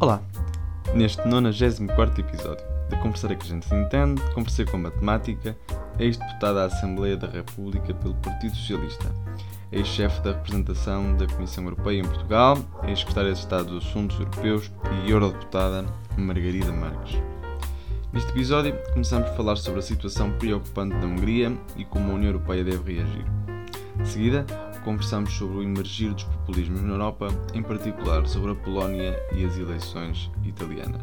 Olá! Neste 94 episódio de Conversar é que a gente se entende, conversei com matemática, ex-deputada à Assembleia da República pelo Partido Socialista, ex-chefe da representação da Comissão Europeia em Portugal, ex-secretária de Estado dos Assuntos Europeus e eurodeputada Margarida Marques. Neste episódio, começamos a falar sobre a situação preocupante da Hungria e como a União Europeia deve reagir. De seguida, conversamos sobre o emergir dos populismos na Europa, em particular sobre a Polónia e as eleições italianas.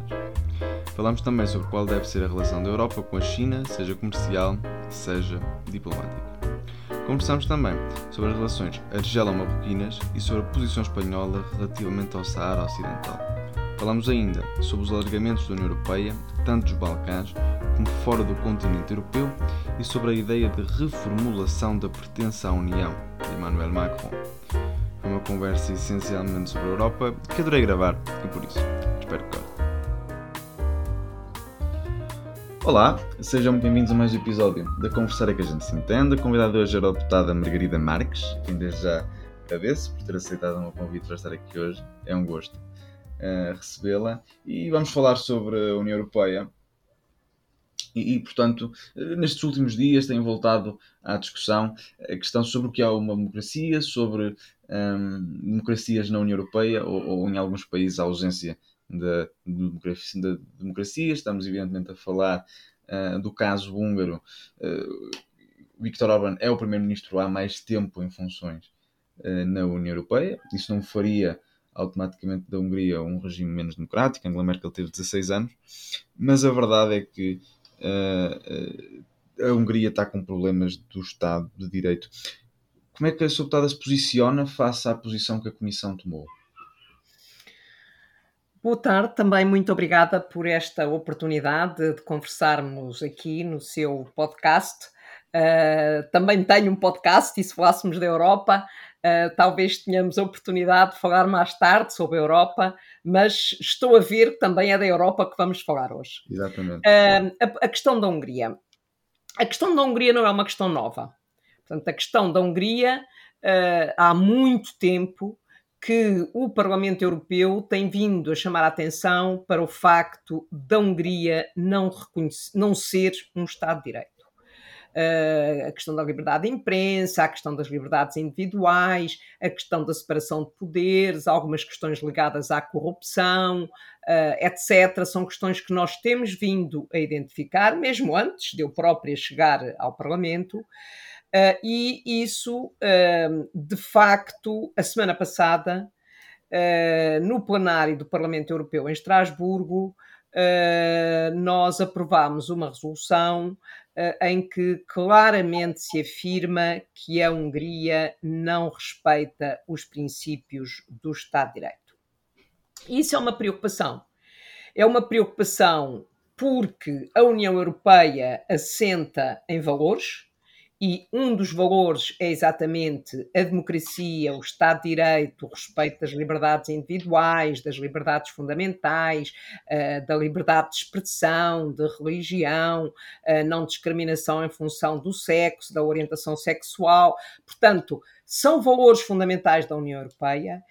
Falamos também sobre qual deve ser a relação da Europa com a China, seja comercial, seja diplomática. Conversamos também sobre as relações argelo-marroquinas e sobre a posição espanhola relativamente ao Saara Ocidental. Falamos ainda sobre os alargamentos da União Europeia, tanto dos Balcãs como fora do continente europeu, e sobre a ideia de reformulação da pertença à União, Emmanuel Macron. Foi uma conversa essencialmente sobre a Europa que adorei gravar e por isso espero que goste. Olá, sejam bem-vindos a mais um episódio da Conversar é que a gente se entende. A convidada hoje era a deputada Margarida Marques, quem desde já agradeço por ter aceitado o meu convite para estar aqui hoje. É um gosto uh, recebê-la. E vamos falar sobre a União Europeia, e, e, portanto, nestes últimos dias tem voltado à discussão a questão sobre o que é uma democracia, sobre um, democracias na União Europeia ou, ou, em alguns países a ausência da democracia, da democracia. Estamos, evidentemente, a falar uh, do caso húngaro. Uh, Viktor Orban é o primeiro-ministro há mais tempo em funções uh, na União Europeia. Isso não faria automaticamente da Hungria um regime menos democrático. Angela Merkel teve 16 anos, mas a verdade é que a Hungria está com problemas do Estado de Direito. Como é que a deputada se posiciona face à posição que a Comissão tomou? Boa tarde, também muito obrigada por esta oportunidade de conversarmos aqui no seu podcast. Uh, também tenho um podcast, e se falássemos da Europa, Uh, talvez tenhamos a oportunidade de falar mais tarde sobre a Europa, mas estou a ver que também é da Europa que vamos falar hoje. Exatamente. Uh, a, a, questão da Hungria. A questão da Hungria não é uma questão nova. Portanto, a questão da Hungria, uh, há muito tempo que o Parlamento Europeu tem vindo a chamar a atenção para o facto da Hungria não, não ser um Estado de Direito. Eh, a questão da liberdade de imprensa, a questão das liberdades individuais, a questão da separação de poderes, algumas questões ligadas à corrupção, eh, etc. São questões que nós temos vindo a identificar, mesmo antes de eu própria chegar ao Parlamento. Uh, e isso, uh, de facto, a semana passada, no plenário do Parlamento Europeu em Estrasburgo, nós aprovámos uma resolução eh, em que claramente se afirma que a Hungria não respeita os princípios do Estado de Direito. Isso é uma preocupação. É uma preocupação porque a União Europeia assenta em valores, e um dos valores é exatamente a democracia, o Estado de Direito, o respeito das liberdades individuais, das liberdades fundamentais, uh, da liberdade de expressão, de religião, uh, não discriminação em função do sexo, da orientação sexual. Portanto, são valores fundamentais da União Europeia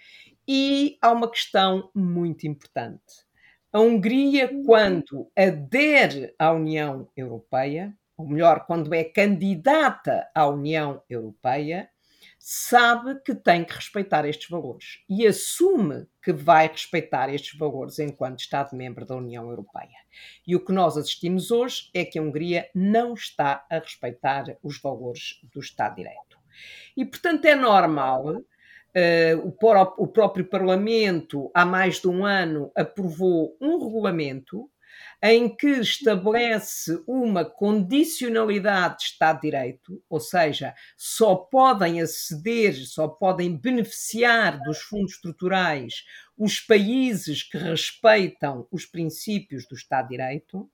e há uma questão muito importante. A Hungria, quando adere à União Europeia, ou melhor, quando é candidata à União Europeia, sabe que tem que respeitar estes valores e assume que vai respeitar estes valores enquanto Estado-membro da União Europeia. E o que nós assistimos hoje é que a Hungria não está a respeitar os valores do Estado de Direito. E, portanto, é normal. Uh, o, o próprio Parlamento, há mais de um ano, aprovou um regulamento em que estabelece uma condicionalidade de Estado de Direito, ou seja, só podem aceder, só podem beneficiar dos fundos estruturais os países que respeitam os princípios do Estado de Direito.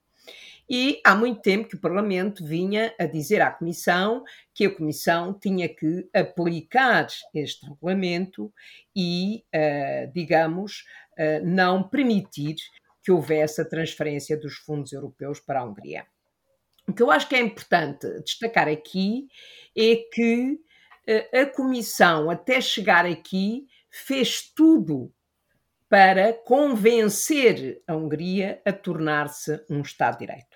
E há muito tempo que o Parlamento vinha a dizer à Comissão que a Comissão tinha que aplicar este regulamento e, uh, digamos, uh, não permitir que houvesse a transferência dos fundos europeus para a Hungria. O que eu acho que é importante destacar aqui é que eh, a Comissão, até chegar aqui, fez tudo para convencer a Hungria a tornar-se um Estado de Direito.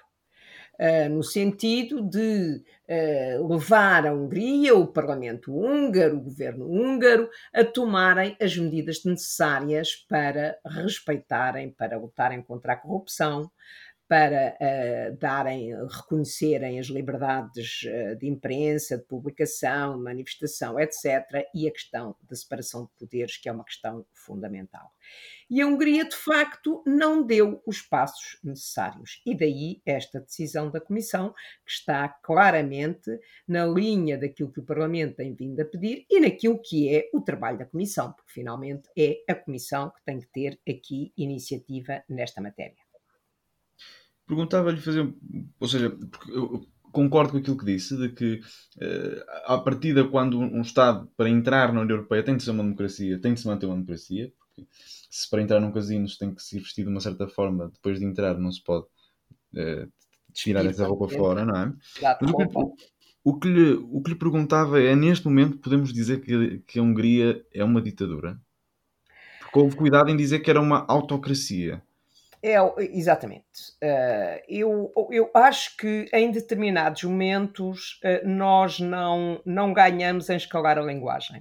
Uh, no sentido de uh, levar a Hungria, o Parlamento húngaro, o governo húngaro, a tomarem as medidas necessárias para respeitarem, para lutarem contra a corrupção, para uh, darem, reconhecerem as liberdades uh, de imprensa, de publicação, manifestação, etc., e a questão da separação de poderes, que é uma questão fundamental. E a Hungria, de facto, não deu os passos necessários. E daí esta decisão da Comissão, que está claramente na linha daquilo que o Parlamento tem vindo a pedir e naquilo que é o trabalho da Comissão, porque finalmente é a Comissão que tem que ter aqui iniciativa nesta matéria. Perguntava-lhe fazer, ou seja, eu concordo com aquilo que disse, de que uh, à partida, quando um Estado, para entrar na União Europeia, tem de ser uma democracia, tem de se manter uma democracia, porque se para entrar num casino tem que se vestir de uma certa forma, depois de entrar não se pode uh, tirar essa roupa fora, não é? Mas o que, o, que lhe, o que lhe perguntava é, neste momento, podemos dizer que, que a Hungria é uma ditadura? Porque houve cuidado em dizer que era uma autocracia. É, exatamente. Uh, eu, eu acho que em determinados momentos uh, nós não, não ganhamos em escalar a linguagem.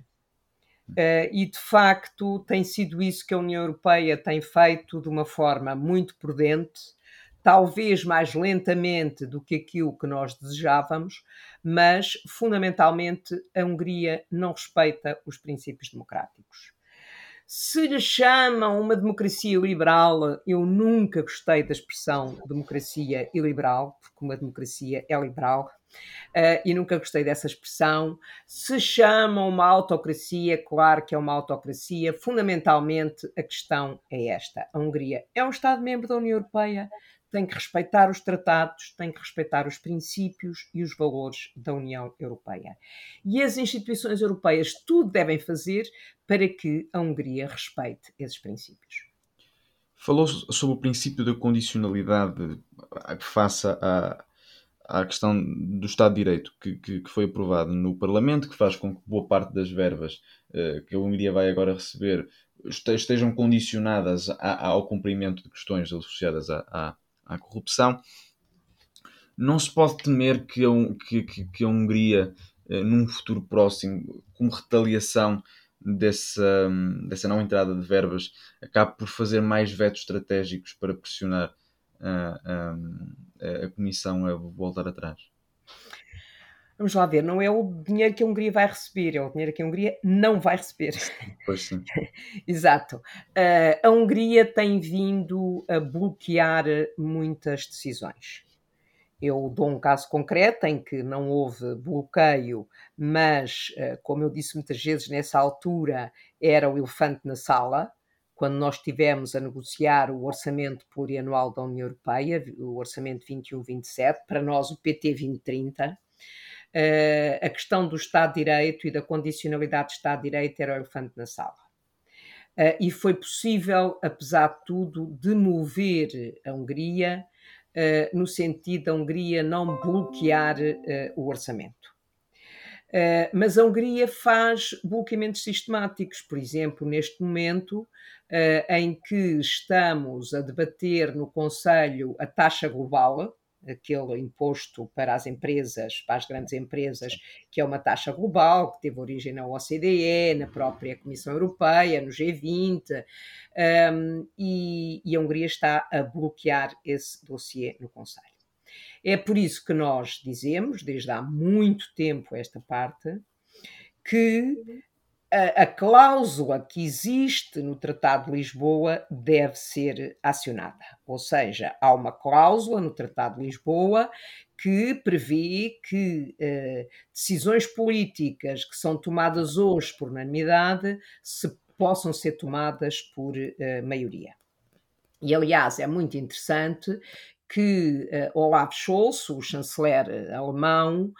Uh, e de facto tem sido isso que a União Europeia tem feito de uma forma muito prudente, talvez mais lentamente do que aquilo que nós desejávamos, mas fundamentalmente a Hungria não respeita os princípios democráticos. Se lhe chamam uma democracia liberal, eu nunca gostei da expressão democracia iliberal, porque uma democracia é liberal, uh, e nunca gostei dessa expressão. Se chamam uma autocracia, claro que é uma autocracia. Fundamentalmente, a questão é esta: a Hungria é um Estado-membro da União Europeia, tem que respeitar os tratados, tem que respeitar os princípios e os valores da União Europeia. E as instituições europeias tudo devem fazer para que a Hungria respeite esses princípios. Falou sobre o princípio da condicionalidade face à, à questão do Estado de Direito que, que, que, foi aprovado no Parlamento, que faz com que boa parte das verbas uh, que a Hungria vai agora receber estejam condicionadas a, ao cumprimento de questões associadas à, à corrupção. Não se pode temer que a, que, que a Hungria, eh, num futuro próximo, como retaliação dessa, dessa não entrada de verbas, acabe por fazer mais vetos estratégicos para pressionar a, a, a Comissão a voltar atrás? Vamos lá ver, não é o dinheiro que a Hungria vai receber, é o dinheiro que a Hungria não vai receber. Pois sim. Exato. Uh, a Hungria tem vindo a bloquear muitas decisões. Eu dou um caso concreto em que não houve bloqueio, mas, uh, como eu disse muitas vezes, nessa altura era o elefante na sala, quando nós estivemos a negociar o orçamento plurianual da União Europeia, o orçamento 21-27, para nós o PT 2030 uh, a questão do Estado de Direito e da condicionalidade do Estado de Direito era o elefante na sala. Uh, e foi possível, apesar de tudo, demover a Hungria uh, no sentido da Hungria não bloquear o orçamento. Uh, mas a Hungria faz bloqueamentos sistemáticos, por exemplo, neste momento uh, em que estamos a debater no Conselho a taxa global, aquele imposto para as empresas, para as grandes empresas, que é uma taxa global, que teve origem na OCDE, na própria Comissão Europeia, no G20, um, e, e, a Hungria está a bloquear esse dossiê no Conselho. É por isso que nós dizemos, desde há muito tempo, esta parte, que a, cláusula que existe no Tratado de Lisboa deve ser acionada. Ou seja, há uma cláusula no Tratado de Lisboa que prevê que eh, decisões políticas que são tomadas hoje por unanimidade se possam ser tomadas por eh, maioria. E, aliás, é muito interessante que uh, Olaf Scholz, o chanceler alemão,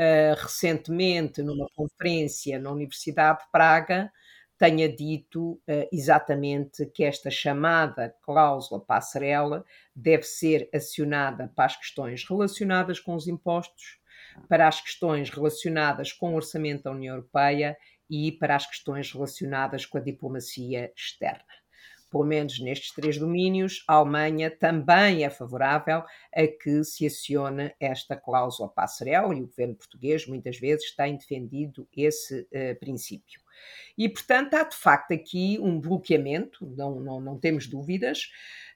uh, recentemente, numa conferência na Universidade de Praga, tenha dito uh, exatamente que esta chamada cláusula passarela deve ser acionada para as questões relacionadas com os impostos, para as questões relacionadas com o orçamento da União Europeia e para as questões relacionadas com a diplomacia externa. Pelo menos nestes três domínios, a Alemanha também é favorável a que se acione esta cláusula passarela e o governo português muitas vezes tem defendido esse uh, princípio. E, portanto, há de facto aqui um bloqueamento, não, não, não temos dúvidas.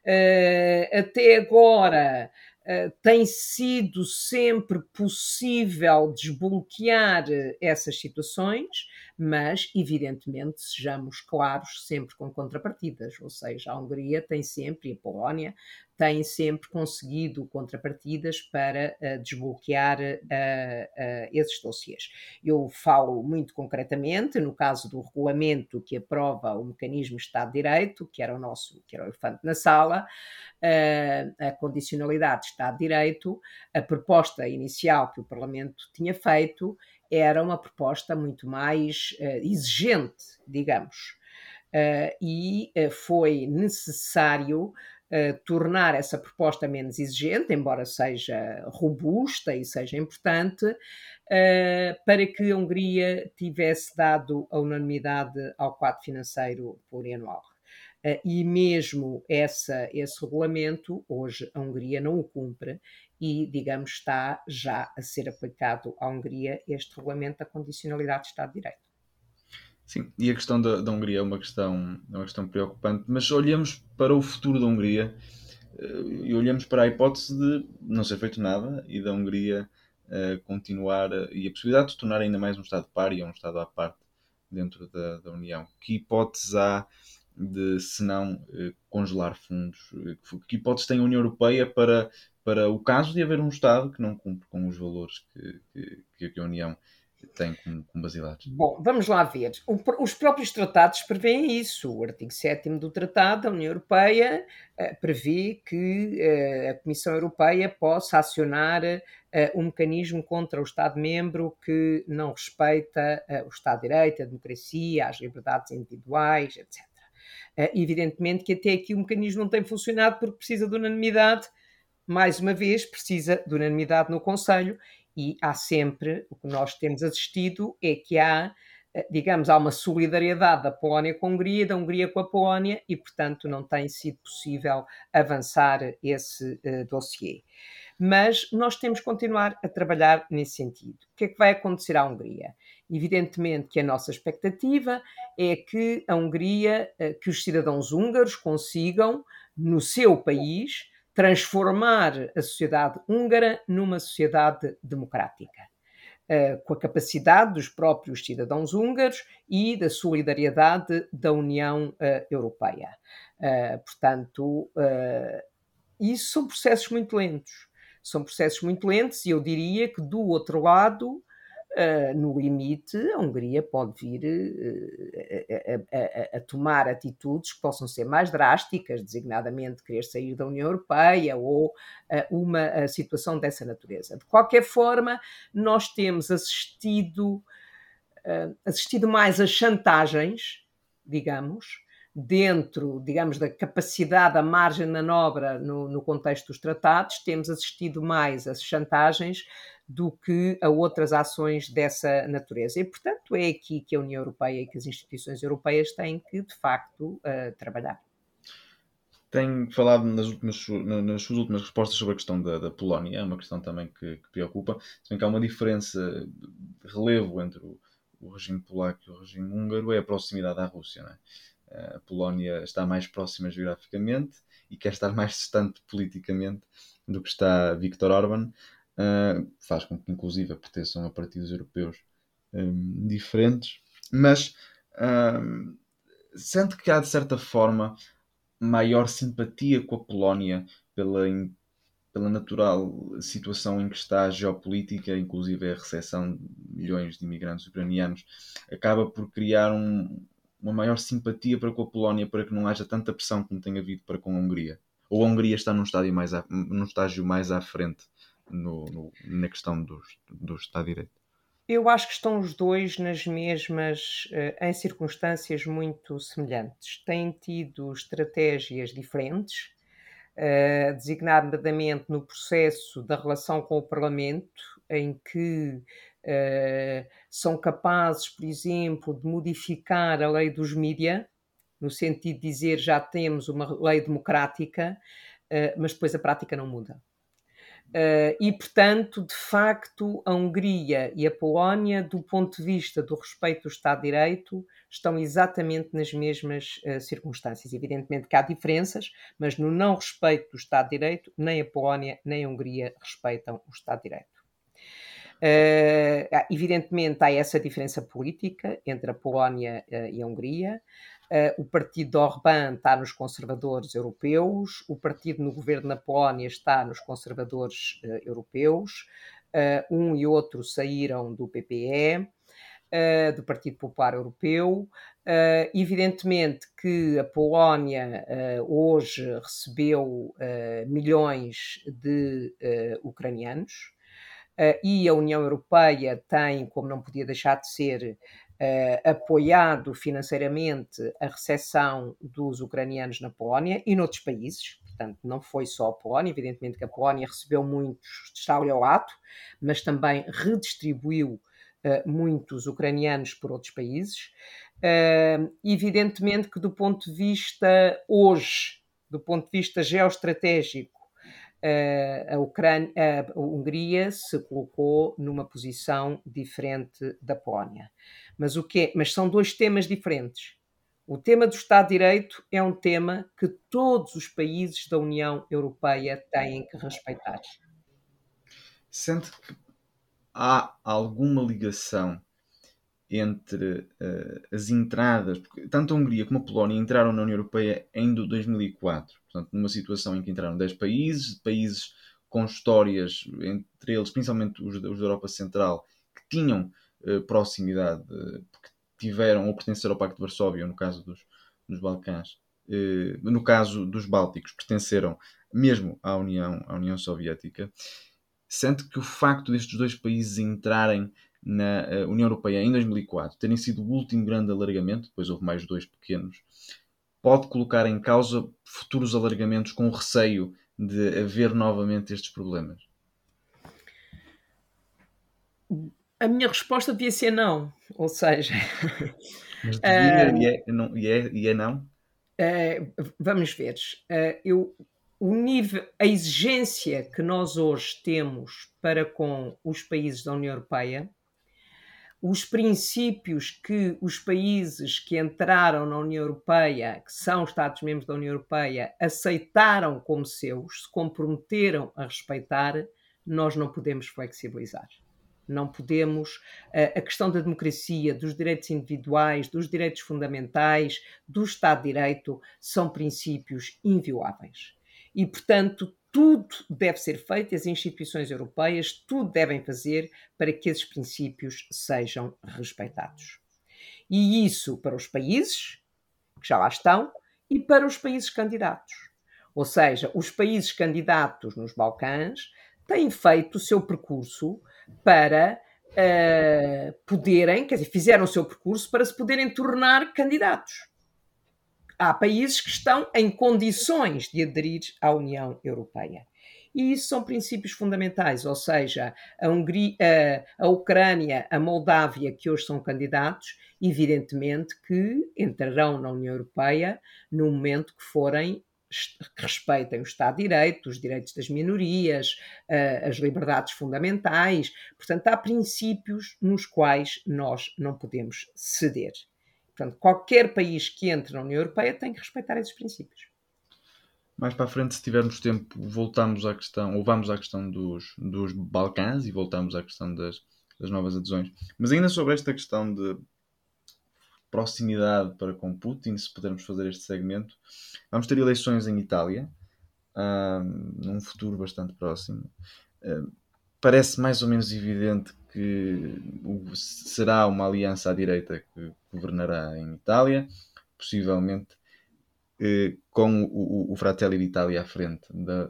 Uh, até agora, Uh, tem sido sempre possível desbloquear essas situações, mas, evidentemente, sejamos claros, sempre com contrapartidas, ou seja, a Hungria tem sempre, e a Polónia, têm sempre conseguido contrapartidas para uh, desbloquear uh, uh, esses dossiês. Eu falo muito concretamente no caso do regulamento que aprova o mecanismo Estado de Direito, que era o nosso, que era o elefante na sala, a condicionalidade de Estado de Direito, a proposta inicial que o Parlamento tinha feito era uma proposta muito mais exigente, digamos. e foi necessário tornar essa proposta menos exigente, embora seja robusta e seja importante, para que a Hungria tivesse dado a unanimidade ao quadro financeiro plurianual. Uh, e mesmo essa, esse regulamento, hoje a Hungria não o cumpre e, digamos, está já a ser aplicado à Hungria este regulamento da condicionalidade de Estado de Direito. Sim, e a questão da, da Hungria é uma questão, é uma questão preocupante, mas olhamos para o futuro da Hungria eh, e olhamos para a hipótese de não ser feito nada e da Hungria uh, continuar e a possibilidade de tornar ainda mais um Estado párea, um Estado à parte dentro da, da União. Que hipóteses há de, se não, uh, congelar fundos? Que hipóteses tem a União Europeia para, para o caso de haver um Estado que não cumpre com os valores que, que, que a União tem como, como basilares? Bom, vamos lá ver. O, os próprios tratados prevêem isso. O artigo 7 do Tratado da União Europeia uh, prevê que uh, a Comissão Europeia possa acionar uh, um mecanismo contra o Estado-membro que não respeita o Estado de Direito, a democracia, as liberdades individuais, etc. evidentemente que até aqui o mecanismo não tem funcionado porque precisa de unanimidade mais uma vez, precisa de unanimidade no Conselho e há sempre, o que nós temos assistido é que há, eh, digamos, há uma solidariedade da Polónia com a Hungria, da Hungria com a Polónia e, portanto, não tem sido possível avançar esse uh, dossiê. Mas nós temos que continuar a trabalhar nesse sentido. O que é que vai acontecer à Hungria? Evidentemente que a nossa expectativa é que a Hungria, uh, que os cidadãos húngaros consigam, no seu país, transformar a sociedade húngara numa sociedade democrática, uh, com a capacidade dos próprios cidadãos húngaros e da solidariedade da União uh, Europeia. Uh, portanto, isso são processos muito lentos. São processos muito lentos e eu diria que do outro lado Uh, no limite, a Hungria pode vir uh, a, a, a, tomar atitudes que possam ser mais drásticas, designadamente querer sair da União Europeia ou uh, uma situação dessa natureza. De qualquer forma, nós temos assistido, assistido mais a chantagens, digamos, dentro, digamos, da capacidade, da margem de manobra no, no contexto dos tratados, temos assistido mais a chantagens do que a outras ações dessa natureza. E, portanto, é aqui que a União Europeia e que as instituições europeias têm que, de facto, uh, trabalhar. Tem falado nas, últimas, nas suas últimas respostas sobre a questão da, da Polónia, é uma questão também que, que preocupa, se bem que há uma diferença de relevo entre o, o regime polaco e o regime húngaro, é a proximidade à Rússia. Não é? A Polónia está mais próxima geograficamente e quer estar mais distante politicamente do que está Viktor Orban, uh, faz com que, inclusive, pertençam a partidos europeus um, diferentes, mas uh, sente que há, de certa forma, maior simpatia com a Polónia pela, pela natural situação em que está a geopolítica, inclusive a recepção de milhões de imigrantes ucranianos, acaba por criar um, uma maior simpatia para com a Polónia para que não haja tanta pressão como tem havido para com a Hungria? Ou a Hungria está num estágio mais num estágio mais à frente no, no, na questão do, do Estado de Direito? Eu acho que estão os dois nas mesmas, eh, em circunstâncias muito semelhantes. Têm tido estratégias diferentes, uh, designadamente no processo da relação com o Parlamento, em que uh, são capazes, por exemplo, de modificar a lei dos mídia, no sentido de dizer já temos uma lei democrática, mas depois a prática não muda. Uh, e, portanto, de facto, a Hungria e a Polónia, do ponto de vista do respeito do Estado de Direito, estão exatamente nas mesmas uh, circunstâncias. Evidentemente que há diferenças, mas no não respeito do Estado de Direito, nem a Polónia nem a Hungria respeitam o Estado de Direito. Uh, evidentemente há essa diferença política entre a Polónia e a Hungria. Uh, o partido de Orbán está nos conservadores europeus, o partido no governo na Polónia está nos conservadores uh, europeus, uh, um e outro saíram do PPE, do Partido Popular Europeu. evidentemente que a Polónia hoje recebeu milhões de ucranianos. e a União Europeia tem, como não podia deixar de ser, Uh, apoiado financeiramente a recepção dos ucranianos na Polónia e noutros países. Portanto, não foi só a Polónia, evidentemente que a Polónia recebeu muitos estado ao ato, mas também redistribuiu uh, muitos ucranianos por outros países. Uh, evidentemente que do ponto de vista hoje, do ponto de vista geoestratégico, a, Ucrânia, a Hungria se colocou numa posição diferente da Polónia. Mas, o que Mas são dois temas diferentes. O tema do Estado de Direito é um tema que todos os países da União Europeia têm que respeitar. Sente que há alguma ligação entre uh, as entradas, porque tanto a Hungria como a Polónia entraram na União Europeia em 2004, portanto, numa situação em que entraram 10 países, países com histórias, entre eles, principalmente os, os da Europa Central, que tinham proximidade, uh, porque tiveram ou pertenceram ao Pacto de Varsóvia, no caso dos, dos Balcãs, no caso dos Bálticos, pertenceram mesmo à União, à União Soviética. Sente que o facto destes dois países entrarem na uh, União Europeia em 2004 terem sido o último grande alargamento, depois houve mais dois pequenos, pode colocar em causa futuros alargamentos com receio de haver novamente estes problemas? A minha resposta devia ser não, ou seja. Mas devia uh, e, é, não, e, é, e é não? Uh, vamos ver. Uh, eu, o nível, a exigência que nós hoje temos para com os países da União Europeia os princípios que os países que entraram na União Europeia, que são Estados-membros da União Europeia, aceitaram como seus, se comprometeram a respeitar, nós não podemos flexibilizar. Não podemos. A questão da democracia, dos direitos individuais, dos direitos fundamentais, do Estado de Direito, são princípios invioláveis. E, portanto, tudo deve ser feito, as instituições europeias, tudo devem fazer para que esses princípios sejam respeitados. E isso para os países, que já lá estão, e para os países candidatos. Ou seja, os países candidatos nos Balcãs têm feito o seu percurso para uh, poderem, quer dizer, fizeram o seu percurso para se poderem tornar candidatos há países que estão em condições de aderir à União Europeia. E isso são princípios fundamentais, ou seja, a, Hungria, a, a Ucrânia, a Moldávia, que hoje são candidatos, evidentemente que entrarão na União Europeia no momento que forem que respeitem o Estado de Direito, os direitos das minorias, as liberdades fundamentais. Portanto, há princípios nos quais nós não podemos ceder. Portanto, qualquer país que entre na União Europeia tem que respeitar esses princípios. Mais para a frente, se tivermos tempo, voltamos à questão, ou vamos à questão dos, dos Balcãs e voltamos à questão das, das novas adesões. Mas ainda sobre esta questão de proximidade para com Putin, se pudermos fazer este segmento, vamos ter eleições em Itália, num futuro bastante próximo. parece mais ou menos evidente que será uma aliança à direita que governará em Itália, possivelmente eh, com o, o Fratelli d'Italia à frente da,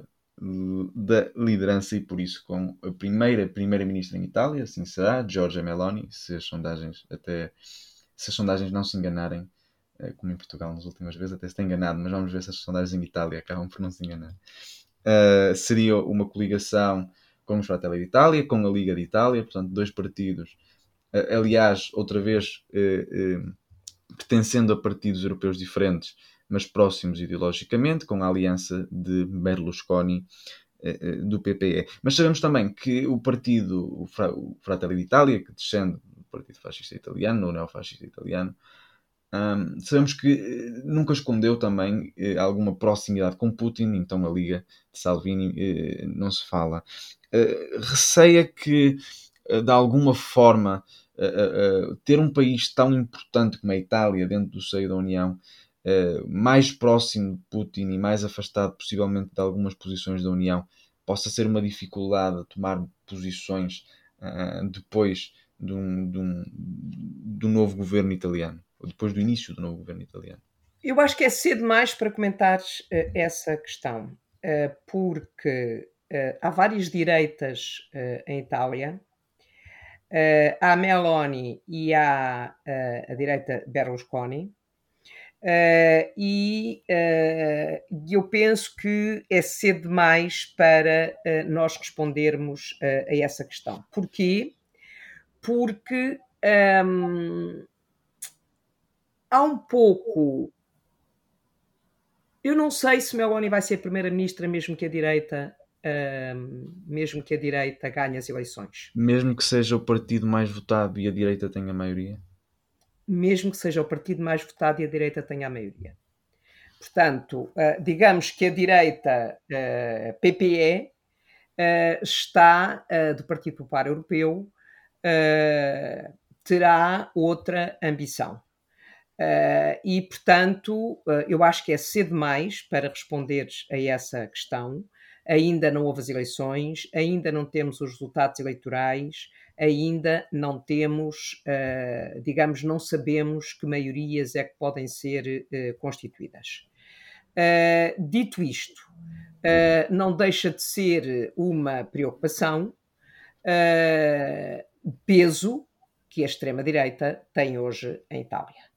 da liderança e por isso com a primeira primeira-ministra em Itália, assim será, Giorgia Meloni, se as sondagens até se as sondagens não se enganarem, eh, como em Portugal nas últimas vezes, até se tem enganado, mas vamos ver se as sondagens em Itália acabam por não se enganar. Uh, seria uma coligação com os Fratelli d'Italia, com a Liga de Itália, portanto, dois partidos. Aliás, outra vez, eh, pertencendo a partidos europeus diferentes, mas próximos ideologicamente, com a aliança de Berlusconi do PPE. Mas sabemos também que o partido, o Fratelli d'Italia, que descende Partido Fascista Italiano, ou neofascista italiano, um, sabemos que eh, nunca escondeu também eh, alguma proximidade com Putin, então a Liga de Salvini eh, não se fala. Uh, receia que, uh, de alguma forma, uh, ter um país tão importante como a Itália dentro do seio da União, mais próximo de Putin e mais afastado possivelmente de algumas posições da União, possa ser uma dificuldade a tomar posições depois de um, de, um, novo governo italiano depois do início do novo governo italiano? Eu acho que é cedo demais para comentares uh, essa questão, uh, porque uh, há várias direitas em Itália. há a Meloni e há a direita Berlusconi. e eu penso que é cedo demais para nós respondermos a essa questão. Porquê? Porque um, há um pouco. Eu não sei se Meloni vai ser primeira-ministra, mesmo que a direita, uh, mesmo que a direita ganhe as eleições. Mesmo que seja o partido mais votado e a direita tenha a maioria. Mesmo que seja o partido mais votado e a direita tenha a maioria. Portanto, uh, digamos que a direita ah, PPE ah, está do Partido Popular Europeu terá outra ambição. Uh, e, portanto, uh, eu acho que é cedo demais para responderes a essa questão. Ainda não houve as eleições, ainda não temos os resultados eleitorais, ainda não temos, uh, digamos, não sabemos que maiorias é que podem ser constituídas. dito isto, não deixa de ser uma preocupação, peso que a extrema-direita tem hoje em Itália.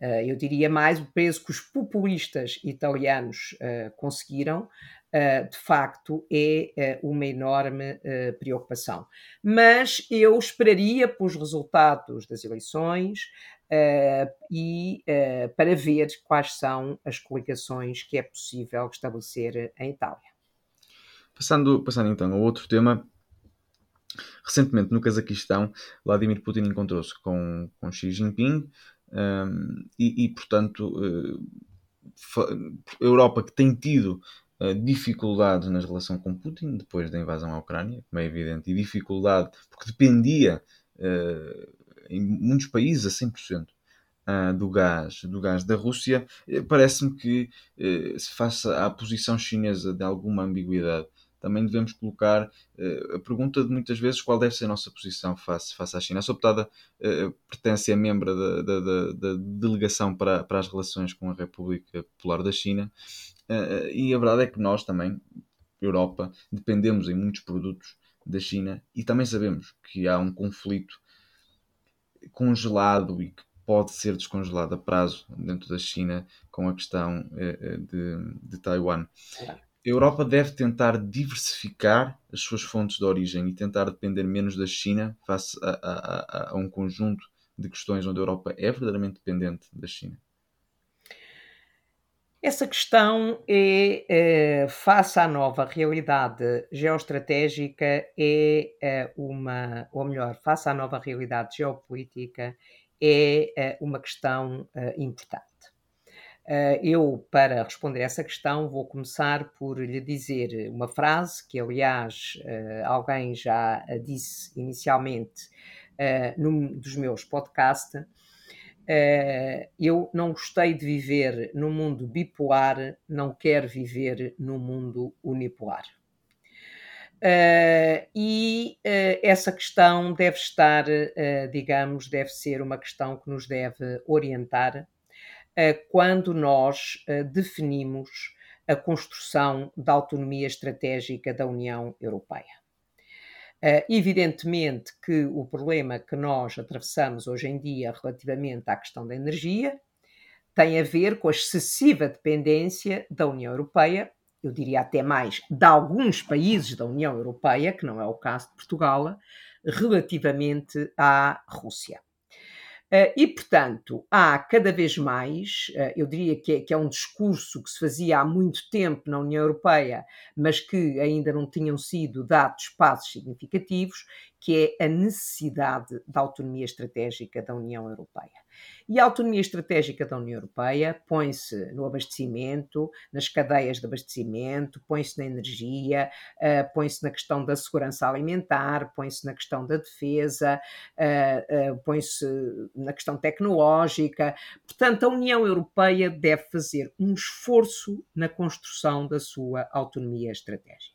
Uh, eu diria mais o peso que os populistas italianos uh, conseguiram, uh, de facto, é uma enorme preocupação. Mas eu esperaria pelos resultados das eleições e para ver quais são as coligações que é possível estabelecer em Itália. Passando, passando então a outro tema, recentemente no Cazaquistão, Vladimir Putin encontrou-se com, com Xi Jinping um, e, e, portanto, uh, Europa que tem tido uh, dificuldades na relação com Putin depois da invasão à Ucrânia, como é evidente, e dificuldade porque dependia uh, em muitos países a 100% do gás, do gás da Rússia, parece-me que se faça à posição chinesa de alguma ambiguidade também devemos colocar uh, a pergunta de muitas vezes qual deve ser a nossa posição face, face à China. A sua deputada uh, pertence a membro da, da, da, da, delegação para, para as relações com a República Popular da China. Uh, e a verdade é que nós também, Europa, dependemos em muitos produtos da China e também sabemos que há um conflito congelado e que pode ser descongelado a prazo dentro da China com a questão de, de Taiwan a Europa deve tentar diversificar as suas fontes de origem e tentar depender menos da China face a, a, a, a um conjunto de questões onde a Europa é verdadeiramente dependente da China? Essa questão é, é, face à nova realidade geoestratégica, é, é, uma, ou melhor, face à nova realidade geopolítica, é, é uma questão é, importante. Uh, eu, para responder essa questão, vou começar por lhe dizer uma frase que, aliás, uh, alguém já disse inicialmente uh, num dos meus podcasts. eu não gostei de viver num mundo bipolar, não quero viver num mundo unipolar. e essa questão deve estar, digamos, deve ser uma questão que nos deve orientar quando nós definimos a construção da autonomia estratégica da União Europeia. Evidentemente que o problema que nós atravessamos hoje em dia relativamente à questão da energia tem a ver com a excessiva dependência da União Europeia, eu diria até mais, de alguns países da União Europeia, que não é o caso de Portugal, relativamente à Rússia. Uh, e, portanto, há cada vez mais, uh, eu diria que é, que é, um discurso que se fazia há muito tempo na União Europeia, mas que ainda não tinham sido dados passos significativos, que é a necessidade da autonomia estratégica da União Europeia. E a autonomia estratégica da União Europeia põe-se no abastecimento, nas cadeias de abastecimento, põe-se na energia, uh, põe-se na questão da segurança alimentar, põe-se na questão da defesa, uh, uh, põe-se na questão tecnológica. Portanto, a União Europeia deve fazer um esforço na construção da sua autonomia estratégica.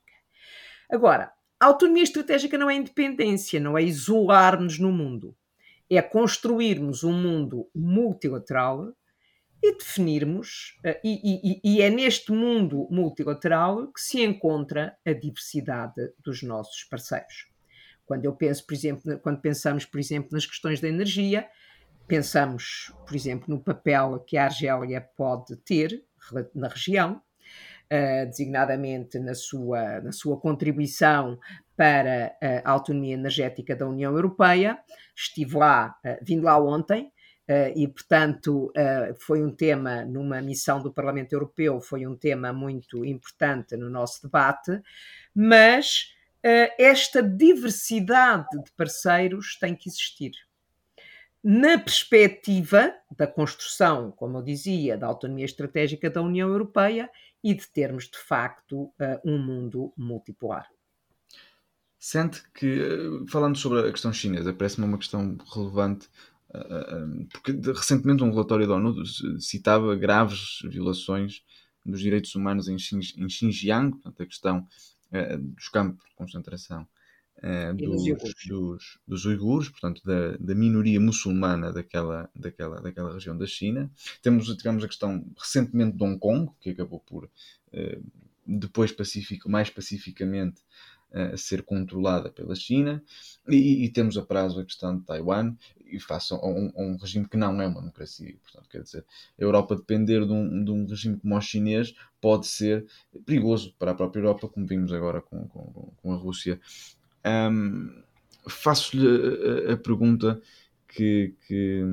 Agora, a autonomia estratégica não é independência, não é isolar-nos no mundo é construirmos um mundo multilateral e definirmos, uh, e, e, e, é neste mundo multilateral que se encontra a diversidade dos nossos parceiros. Quando eu penso, por exemplo, quando pensamos, por exemplo, nas questões da energia, pensamos, por exemplo, no papel que a Argélia pode ter na região, uh, designadamente na sua, na sua contribuição para a autonomia energética da União Europeia. Estive lá, uh, vindo lá ontem, Uh, e, portanto, uh, foi um tema, numa missão do Parlamento Europeu, foi um tema muito importante no nosso debate, mas uh, esta diversidade de parceiros tem que existir. Na perspectiva da construção, como eu dizia, da autonomia estratégica da União Europeia e de termos, de facto, um mundo multipolar. Sente que, falando sobre a questão chinesa, parece-me uma questão relevante, porque recentemente um relatório da ONU citava graves violações dos direitos humanos em Xinjiang, portanto, a questão dos campos de concentração dos, dos, dos, uigures, portanto, da, da, minoria muçulmana daquela, daquela, daquela região da China. Temos, tivemos a questão recentemente de Hong Kong, que acabou por, depois, pacifico, mais pacificamente, a ser controlada pela China, e, e, temos a prazo a questão de Taiwan, e face a um, a um, regime que não é uma democracia. Portanto, quer dizer, a Europa depender de um, de um regime como o chinês pode ser perigoso para a própria Europa, como vimos agora com, com, com a Rússia. Um, Faço-lhe a, pergunta que, que,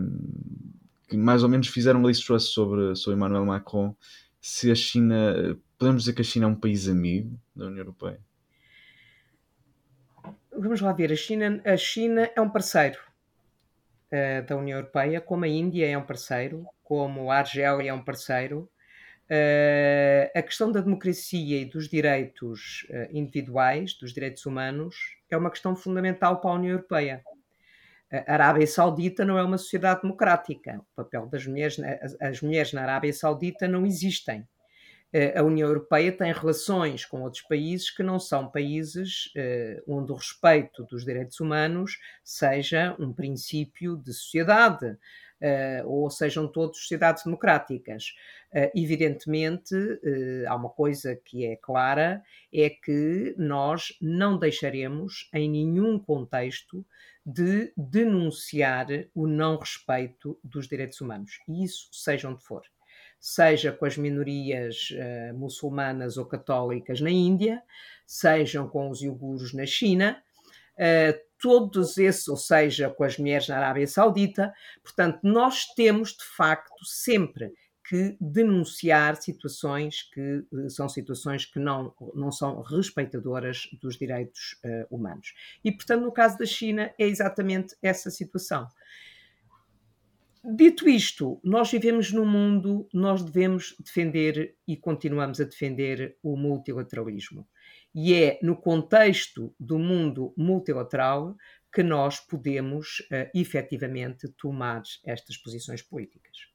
que, mais ou menos fizeram Liz Truss sobre, sobre Emmanuel Macron, se a China, podemos dizer que a China é um país amigo da União Europeia? vamos lá ver, a China, a China é um parceiro uh, da União Europeia, como a Índia é um parceiro, como a Argélia é um parceiro. Uh, a questão da democracia e dos direitos uh, individuais, dos direitos humanos, é uma questão fundamental para a União Europeia. A Arábia Saudita não é uma sociedade democrática. O papel das mulheres, as, mulheres na Arábia Saudita não existem. Eh, a União Europeia tem relações com outros países que não são países eh, onde o respeito dos direitos humanos seja um princípio de sociedade. Uh, ou sejam todos sociedades democráticas. Uh, evidentemente, uh, há uma coisa que é clara: é que nós não deixaremos em nenhum contexto de denunciar o não respeito dos direitos humanos, e isso seja onde for seja com as minorias uh, muçulmanas ou católicas na Índia, sejam com os iogurus na China, uh, todos esses, ou seja, com as mulheres na Arábia Saudita. Portanto, nós temos de facto sempre que denunciar situações que uh, são situações que não, não são respeitadoras dos direitos uh, humanos. E, portanto, no caso da China, é exatamente essa situação. Dito isto, nós vivemos num mundo, nós devemos defender e continuamos a defender o multilateralismo. E é no contexto do mundo multilateral que nós podemos uh, efetivamente tomar estas posições políticas.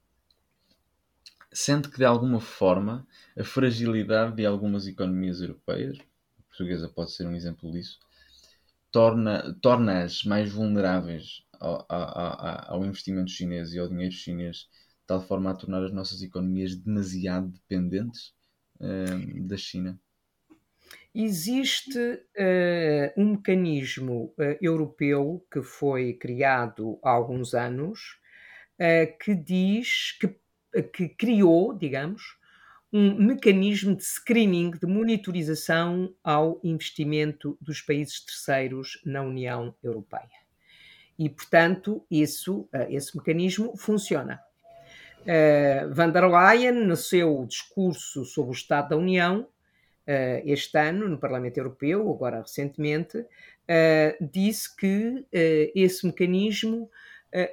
Sente que, de alguma forma, a fragilidade de algumas economias europeias, a portuguesa pode ser um exemplo disso, torna-as torna mais vulneráveis ao, ao, ao, investimento chinês e ao dinheiro chinês, de tal forma a tornar as nossas economias demasiado dependentes uh, da China? Existe uh, um mecanismo uh, europeu que foi criado há alguns anos que diz que, que criou, digamos, um mecanismo de screening, de monitorização ao investimento dos países terceiros na União Europeia. E, portanto, isso, esse mecanismo funciona. Uh, van der Leyen, no seu discurso sobre o Estado da União, uh, este ano, no Parlamento Europeu, agora recentemente, uh, disse que esse mecanismo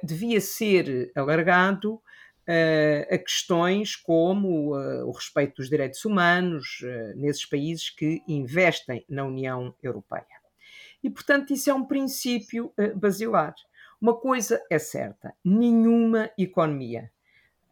devia ser alargado a questões como o respeito dos direitos humanos nesses países que investem na União Europeia. E, portanto, isso é um princípio basilar. Uma coisa é certa: nenhuma economia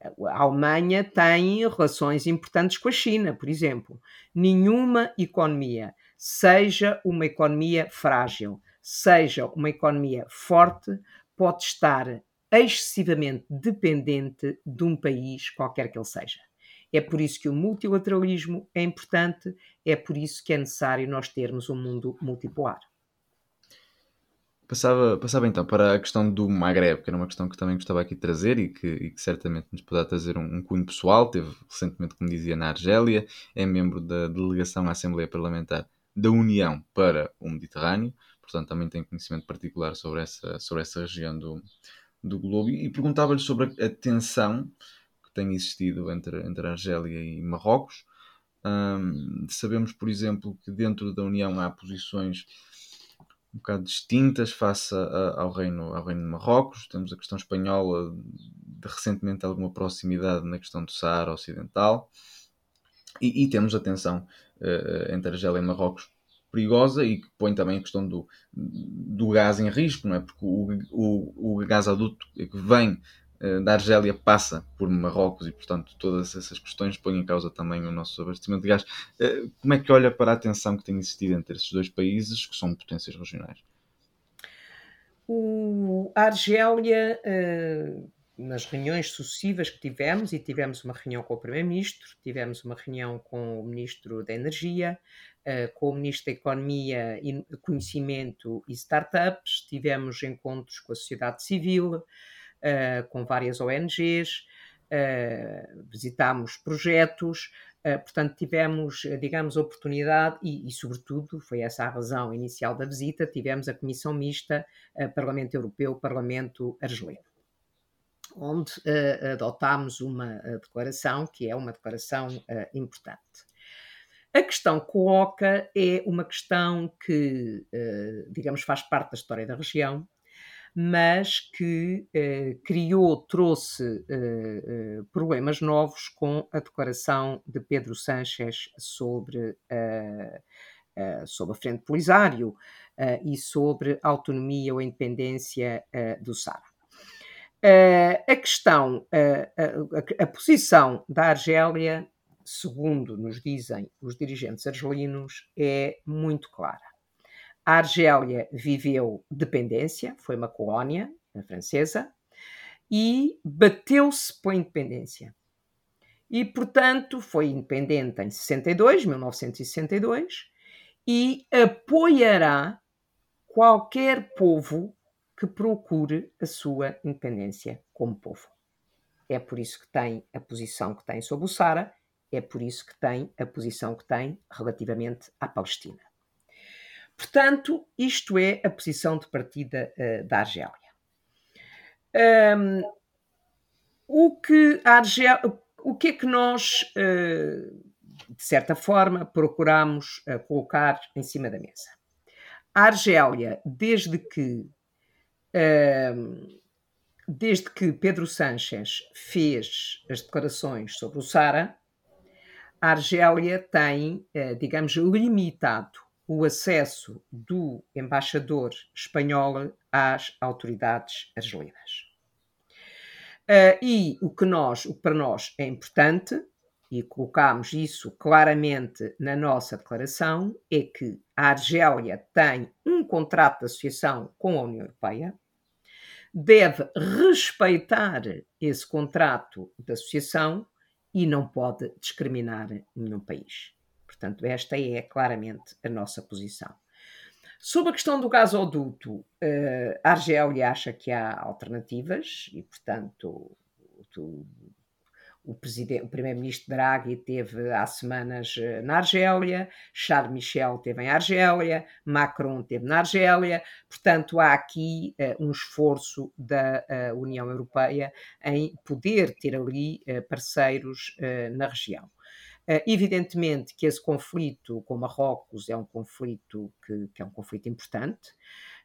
a Alemanha tem relações importantes com a China, por exemplo. Nenhuma economia, seja uma economia frágil, seja uma economia forte, pode estar excessivamente dependente de um país, qualquer que ele seja. É por isso que o multilateralismo é importante, é por isso que é necessário nós termos um mundo multipolar. Passava, passava então para a questão do Maghreb, que era uma questão que também gostava aqui de trazer e que, e que certamente nos poderá trazer um, um cunho pessoal. Teve recentemente, como dizia, na Argélia, é membro da delegação à Assembleia Parlamentar da União para o Mediterrâneo, portanto também tem conhecimento particular sobre essa, sobre essa região do, do globo. E, perguntava-lhe sobre a, tensão que tem existido entre, entre a Argélia e Marrocos. Um, sabemos, por exemplo, que dentro da União há posições um bocado distintas face a, ao, reino, ao reino de Marrocos. Temos a questão espanhola de recentemente alguma proximidade na questão do Saara Ocidental. E, e temos a tensão uh, entre Argélia e Marrocos perigosa e que põe também a questão do, do gás em risco, não é? Porque o, o, o gasoduto que vem eh, da Argélia passa por Marrocos e, portanto, todas essas questões põem em causa também o nosso abastecimento de gás. Eh, como é que olha para a tensão que tem existido entre esses dois países, que são potências regionais? O, a Argélia, eh, nas reuniões sucessivas que tivemos, e tivemos uma reunião com o Primeiro-Ministro, tivemos uma reunião com o Ministro da Energia, com o Ministro da Economia, Conhecimento e Startups, tivemos encontros com a sociedade civil, com várias ONGs, eh, visitámos projetos, uh, portanto, tivemos, digamos, oportunidade e, e, sobretudo, foi essa a razão inicial da visita, tivemos a Comissão Mista Parlamento Europeu, Parlamento Argelino onde adotámos uma declaração que é uma declaração importante. A questão coloca é uma questão que, digamos, faz parte da história da região, mas que eh, criou, trouxe eh, eh, problemas novos com a declaração de Pedro Sánchez sobre, sobre a Frente Polisário e sobre a autonomia ou a independência do Sara. a questão, a, a posição da Argélia, segundo nos dizem os dirigentes argelinos, é muito clara a Argélia viveu dependência, foi uma colónia francesa, e bateu-se pela independência. E, portanto, foi independente em 62, 1962, e apoiará qualquer povo que procure a sua independência como povo. É por isso que tem a posição que tem sobre o Sara, é por isso que tem a posição que tem relativamente à Palestina. Portanto, isto é a posição de partida uh, da Argélia. Um, o, que Argélia, o que é que nós, uh, de certa forma, procuramos uh, colocar em cima da mesa? A Argélia, desde que, desde que Pedro Sánchez fez as declarações sobre o Sara, a Argélia tem, digamos, limitado o acesso do embaixador espanhol às autoridades argelinas. Uh, e o que, nós, o que para nós é importante, e colocamos isso claramente na nossa declaração, é que a Argélia tem um contrato de associação com a União Europeia, deve respeitar esse contrato de associação e não pode discriminar nenhum país. Portanto, esta é claramente a nossa posição. Sobre a questão do gasoduto, eh, a Argélia acha que há alternativas e, portanto, o, o primeiro-ministro Draghi teve há semanas na Argélia, Charles Michel teve em Argélia, Macron teve na Argélia, portanto há aqui uh, um esforço da União Europeia em poder ter ali parceiros na região. Evidentemente que esse conflito com Marrocos é um conflito que, que é um conflito importante,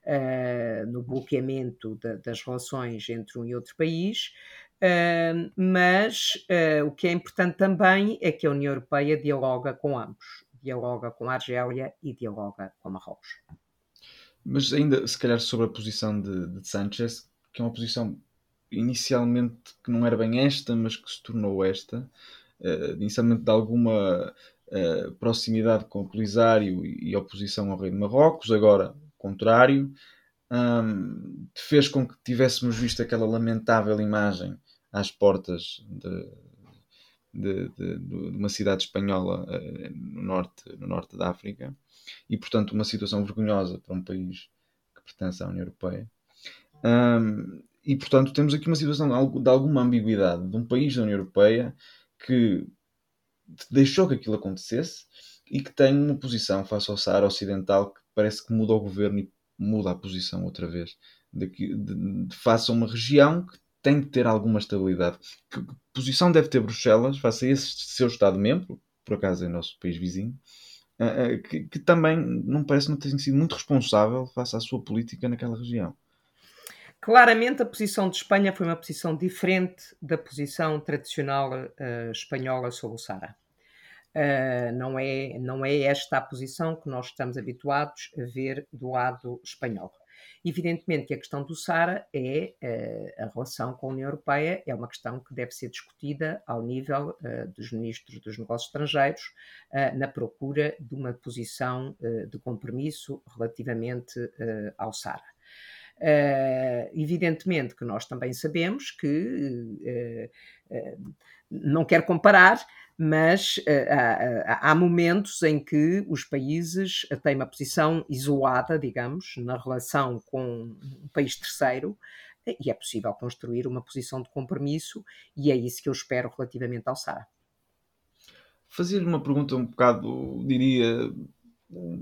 uh, no bloqueamento de, das relações entre um e outro país, uh, mas uh, o que é importante também é que a União Europeia dialoga com ambos, dialoga com a Argélia e dialoga com Marrocos. Mas ainda, se calhar, sobre a posição de, de Sanchez, que é uma posição inicialmente que não era bem esta, mas que se tornou esta, inicialmente de alguma Uh, proximidade com o Polisário e oposição ao rei de Marrocos, agora contrário, um, fez com que tivéssemos visto aquela lamentável imagem às portas de, de, de, de uma cidade espanhola uh, no, norte, no norte da África e, portanto, uma situação vergonhosa para um país que pertence à União Europeia. Um, e, portanto, temos aqui uma situação de alguma ambiguidade de um país da União Europeia que deixou que aquilo acontecesse e que tem uma posição face ao Saara Ocidental que parece que muda o governo e muda a posição outra vez. De, de, de face a uma região que tem de ter alguma estabilidade. Que, que posição deve ter Bruxelas face a esse seu Estado-membro, por acaso é nosso país vizinho, uh, uh, que, que, também não parece não ter sido muito responsável face à sua política naquela região. Claramente a posição de Espanha foi uma posição diferente da posição tradicional uh, espanhola sobre o Sara. Uh, não, é, não é esta a posição que nós estamos habituados a ver do lado espanhol. Evidentemente que a questão do SARA é uh, a relação com a União Europeia, é uma questão que deve ser discutida ao nível uh, dos ministros dos negócios estrangeiros, na procura de uma posição de compromisso relativamente ao SARA. Uh, evidentemente que nós também sabemos que uh, uh, não quero comparar, mas há, há, momentos em que os países têm uma posição isolada, digamos, na relação com um país terceiro, e é possível construir uma posição de compromisso, e é isso que eu espero relativamente ao SARA. Fazer-lhe uma pergunta um bocado, diria,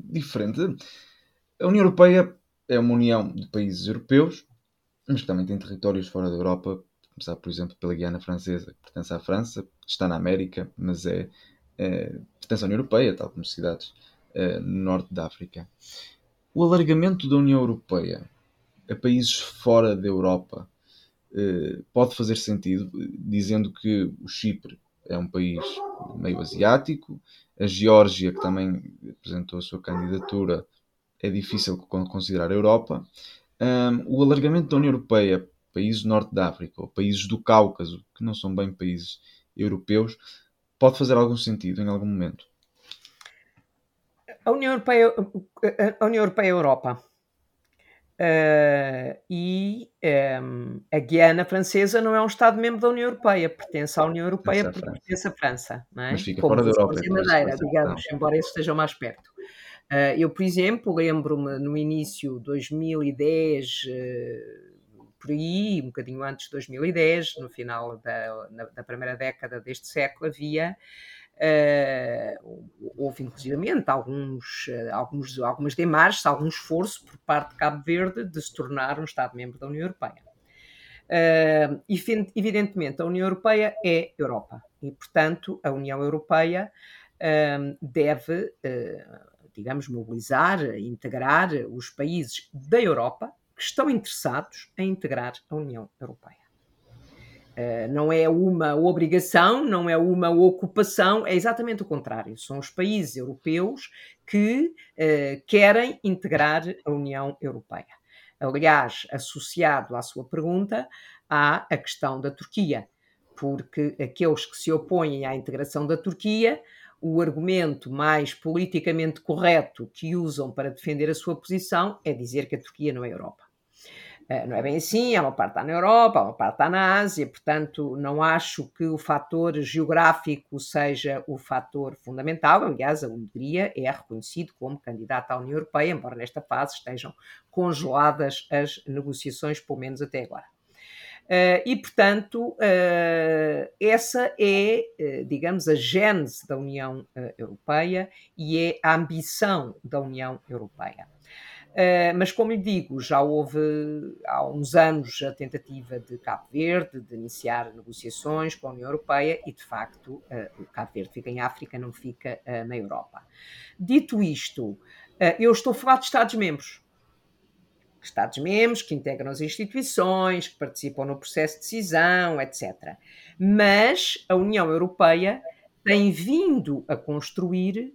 diferente. A União Europeia é uma união de países europeus, mas que também tem territórios fora da Europa, começar, por exemplo, pela Guiana Francesa, que pertence à França, está na América, mas é, é pertence à União Europeia, tal como cidades é, no norte da África. O alargamento da União Europeia a países fora da Europa é, pode fazer sentido, dizendo que o Chipre é um país meio asiático, a Geórgia, que também apresentou a sua candidatura, é difícil considerar a Europa. Um, o alargamento da União Europeia países do norte da África ou países do Cáucaso, que não são bem países europeus, pode fazer algum sentido em algum momento? A União Europeia, a União Europeia é a Europa. Uh, e um, a Guiana Francesa não é um Estado-membro da União Europeia, pertence à União Europeia porque pertence à França. Não é? Mas fica Como fora da Europa. Madeira, digamos, não. embora isso esteja mais perto. Uh, eu, por exemplo, lembro-me no início de 2010, uh, por aí, um bocadinho antes de 2010, no final da, da primeira década deste século, havia Uh, houve inclusivamente alguns, uh, alguns, algumas demarches, algum esforço por parte de Cabo Verde de se tornar um Estado-membro da União Europeia. Uh, evidentemente, a União Europeia é Europa e, portanto, a União Europeia deve, digamos, mobilizar, integrar os países da Europa que estão interessados em integrar a União Europeia. Uh, não é uma obrigação, não é uma ocupação, é exatamente o contrário. São os países europeus que uh, querem integrar a União Europeia. Aliás, associado à sua pergunta, há a questão da Turquia, porque aqueles que se opõem à integração da Turquia, o argumento mais politicamente correto que usam para defender a sua posição é dizer que a Turquia não é Europa. Eh, não é bem assim, há uma parte está na Europa, há uma parte está na Ásia, portanto, não acho que o fator geográfico seja o fator fundamental. Aliás, a Hungria é reconhecido como candidata à União Europeia, embora nesta fase estejam congeladas as negociações, pelo menos até agora. Uh, e, portanto, uh, essa é, uh, digamos, a gênese da União Europeia e é a ambição da União Europeia. mas, como lhe digo, já houve há uns anos a tentativa de Cabo Verde de iniciar negociações com a União Europeia e, de facto, o Cabo Verde fica em África, não fica na Europa. Dito isto, eu estou a falar de Estados-membros Estados-membros que integram as instituições, que participam no processo de decisão, etc. Mas a União Europeia tem vindo a construir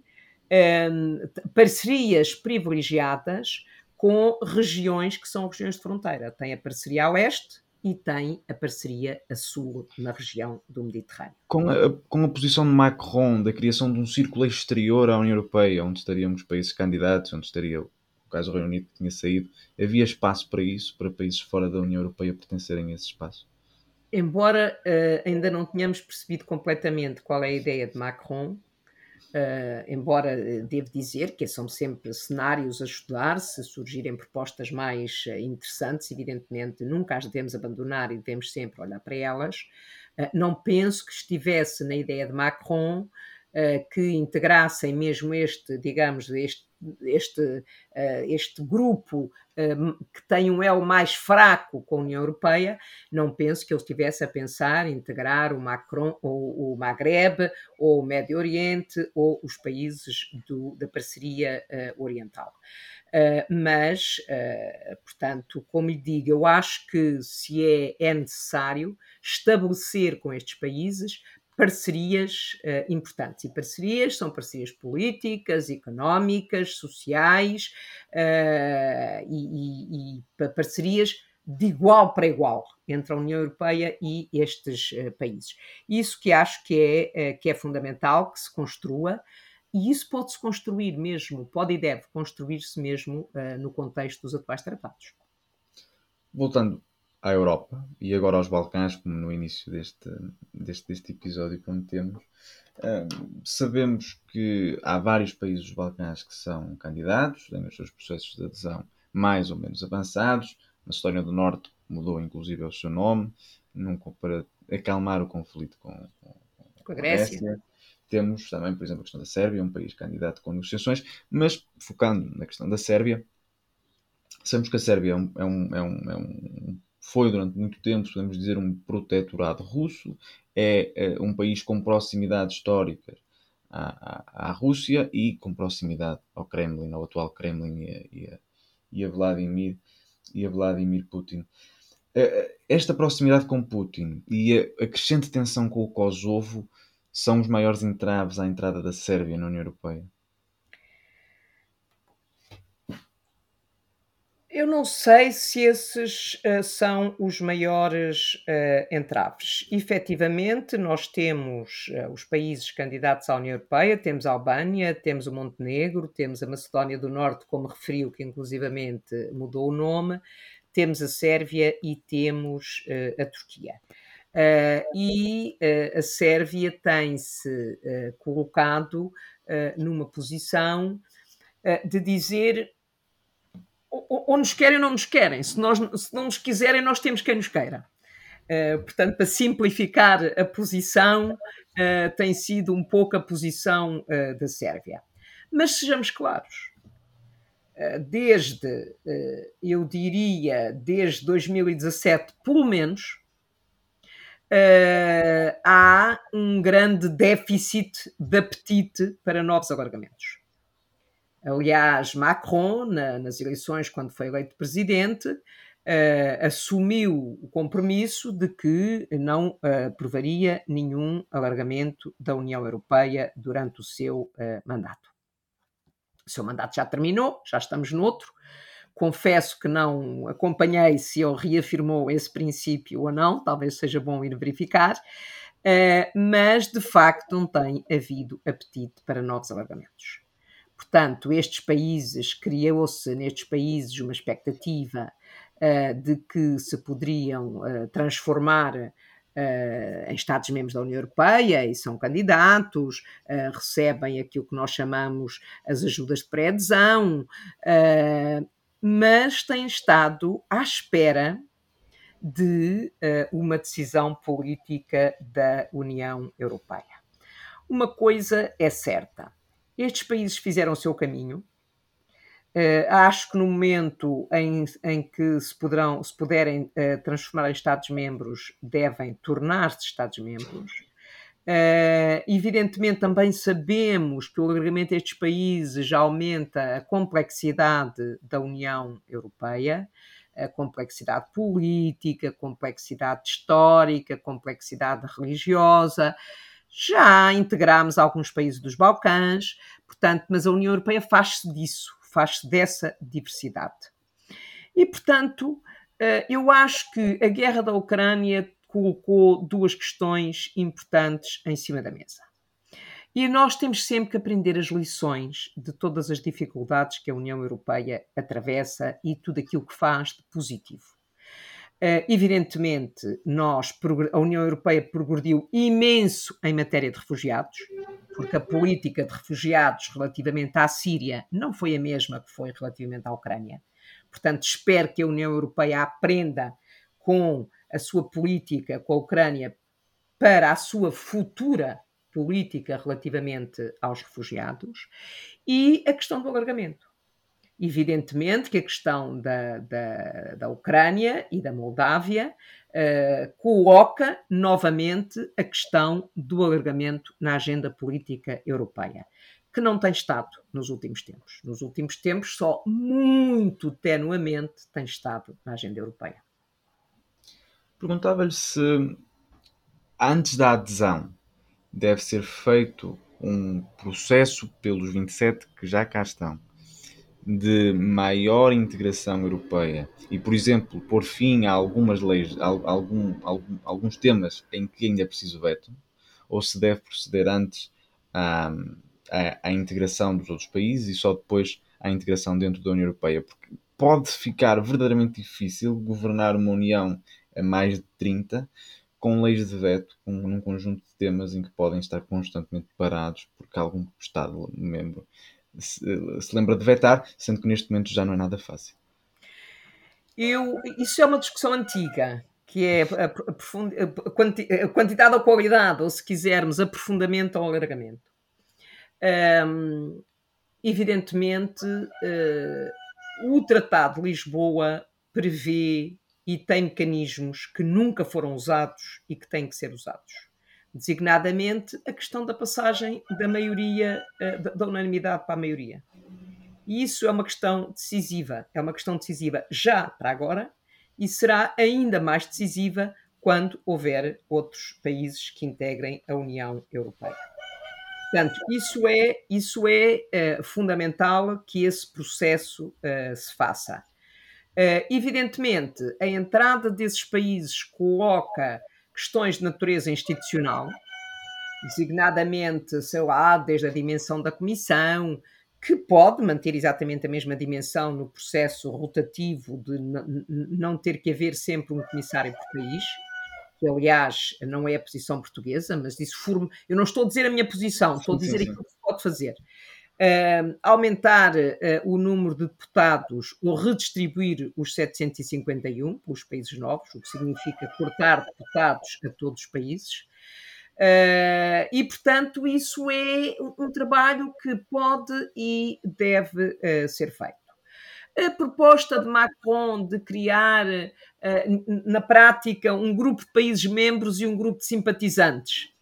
um, parcerias privilegiadas com regiões que são regiões de fronteira. Tem a parceria a oeste e tem a parceria a sul na região do Mediterrâneo. Com a, com a posição de Macron da criação de um círculo exterior à União Europeia, onde estariam os países candidatos, onde estaria no caso o Reino Unido tinha saído, havia espaço para isso, para países fora da União Europeia pertencerem a esse espaço? Embora uh, ainda não tenhamos percebido completamente qual é a ideia de Macron, uh, embora uh, devo dizer que são sempre cenários a estudar, se surgirem propostas mais interessantes, evidentemente nunca as devemos abandonar e devemos sempre olhar para elas, não penso que estivesse na ideia de Macron que integrassem mesmo este, digamos, este este, eh, este grupo eh, que tem um elo mais fraco com a União Europeia, não penso que ele estivesse a pensar em integrar o Macron, ou o Maghreb, ou o Médio Oriente, ou os países do, da parceria oriental. Mas, portanto, como lhe digo, eu acho que se é, é necessário estabelecer com estes países parcerias uh, importantes. E parcerias são parcerias políticas, económicas, sociais uh, e, e, e, parcerias de igual para igual entre a União Europeia e estes uh, países. Isso que acho que é, que é fundamental que se construa. E isso pode-se construir mesmo, pode e deve construir-se mesmo no contexto dos atuais tratados. Voltando à Europa e agora aos Balcãs, como no início deste, deste, deste episódio cometemos, um, sabemos que há vários países dos Balcãs que são candidatos, têm os seus processos de adesão mais ou menos avançados. Na Macedónia do Norte mudou inclusive o seu nome, nunca para acalmar o conflito com, com, com a Grécia. Grécia. Temos também, por exemplo, a questão da Sérvia, um país candidato com negociações, mas focando na questão da Sérvia, sabemos que a Sérvia é um, é um, é um, é um foi durante muito tempo, podemos dizer, um protetorado russo, é, é um país com proximidade histórica à, à, à, Rússia e com proximidade ao Kremlin, ao atual Kremlin e a, e a, e a Vladimir, e a Vladimir Putin. Esta proximidade com Putin e a, a crescente tensão com o Kosovo são os maiores entraves à entrada da Sérvia na União Europeia. Eu não sei se esses uh, são os maiores uh, entraves. Efetivamente, nós temos uh, os países candidatos à União Europeia, temos a Albânia, temos o Montenegro, temos a Macedónia do Norte, como referiu, que inclusivamente mudou o nome, temos a Sérvia e temos a Turquia. e a Sérvia tem-se colocado numa posição de dizer ou, nos querem ou não nos querem. Se, nós, se não nos quiserem, nós temos quem nos queira. Uh, portanto, para simplificar a posição, uh, tem sido um pouco a posição uh, da Sérvia. Mas sejamos claros, desde, eu diria, desde 2017, pelo menos, há um grande déficit de apetite para novos alargamentos. Aliás, Macron, na, nas eleições, quando foi eleito presidente, uh, assumiu o compromisso de que não uh, aprovaria nenhum alargamento da União Europeia durante o seu uh, mandato. O seu mandato já terminou, já estamos noutro. Confesso que não acompanhei se ele reafirmou esse princípio ou não, talvez seja bom ir verificar, mas de facto não tem havido apetite para novos alargamentos. Portanto, estes países, criou-se nestes países uma expectativa uh, de que se poderiam uh, transformar uh, em Estados-membros da União Europeia e são candidatos, recebem aquilo que nós chamamos as ajudas de pré-adesão, mas têm estado à espera de uh, uma decisão política da União Europeia. Uma coisa é certa: estes países fizeram o seu caminho. Uh, acho que no momento em, em que se, poderão, se puderem uh, transformar em Estados-membros, devem tornar-se Estados-membros. Uh, evidentemente, também sabemos que o alargamento destes países aumenta a complexidade da União Europeia, a complexidade política, a complexidade histórica, a complexidade religiosa. Já integramos alguns países dos Balcãs, portanto, mas a União Europeia faz-se disso, faz-se dessa diversidade. E, portanto, uh, eu acho que a guerra da Ucrânia colocou duas questões importantes em cima da mesa. E nós temos sempre que aprender as lições de todas as dificuldades que a União Europeia atravessa e tudo aquilo que faz de positivo. Uh, evidentemente, nós, a União Europeia progrediu imenso em matéria de refugiados, porque a política de refugiados relativamente à Síria não foi a mesma que foi relativamente à Ucrânia. Portanto, espero que a União Europeia aprenda com a sua política com a Ucrânia para a sua futura política relativamente aos refugiados e a questão do alargamento. Evidentemente que a questão da, da, da Ucrânia e da Moldávia uh, coloca novamente a questão do alargamento na agenda política europeia, que não tem estado nos últimos tempos. Nos últimos tempos, só muito tenuamente tem estado na agenda europeia. Perguntava-lhe se antes da adesão deve ser feito um processo pelos 27 que já cá estão de maior integração europeia. E, por exemplo, pôr fim a algumas leis, a algum, alguns temas em que ainda é preciso veto, ou se deve proceder antes à, à, à integração dos outros países e só depois à integração dentro da União Europeia, porque pode ficar verdadeiramente difícil governar uma União a mais de 30, com leis de veto, com um conjunto de temas em que podem estar constantemente parados porque algum Estado-membro se, se, lembra de vetar, sendo que neste momento já não é nada fácil. Eu, isso é uma discussão antiga, que é a, a, quanti, a quantidade ou qualidade, ou se quisermos, aprofundamento ou alargamento. Um, evidentemente, uh, o Tratado de Lisboa prevê e tem mecanismos que nunca foram usados e que têm que ser usados. Designadamente, a questão da passagem da maioria, eh, da unanimidade para a maioria. E isso é uma questão decisiva, é uma questão decisiva já para agora e será ainda mais decisiva quando houver outros países que integrem a União Europeia. Portanto, isso é, isso é uh, fundamental que esse processo uh, se faça. Uh, evidentemente, a entrada desses países coloca questões de natureza institucional, designadamente, sei lá, desde a dimensão da Comissão, que pode manter exatamente a mesma dimensão no processo rotativo de não ter que haver sempre um comissário por país, que aliás não é a posição portuguesa, mas isso forma. Eu não estou a dizer a minha posição, estou a dizer aquilo que se pode fazer aumentar uh, o número de deputados ou redistribuir os 751 pelos países novos, o que significa cortar deputados a todos os países. Uh, e, portanto, isso é um, um, trabalho que pode e deve uh, ser feito. A proposta de Macron de criar, uh, na prática, um grupo de países membros e um grupo de simpatizantes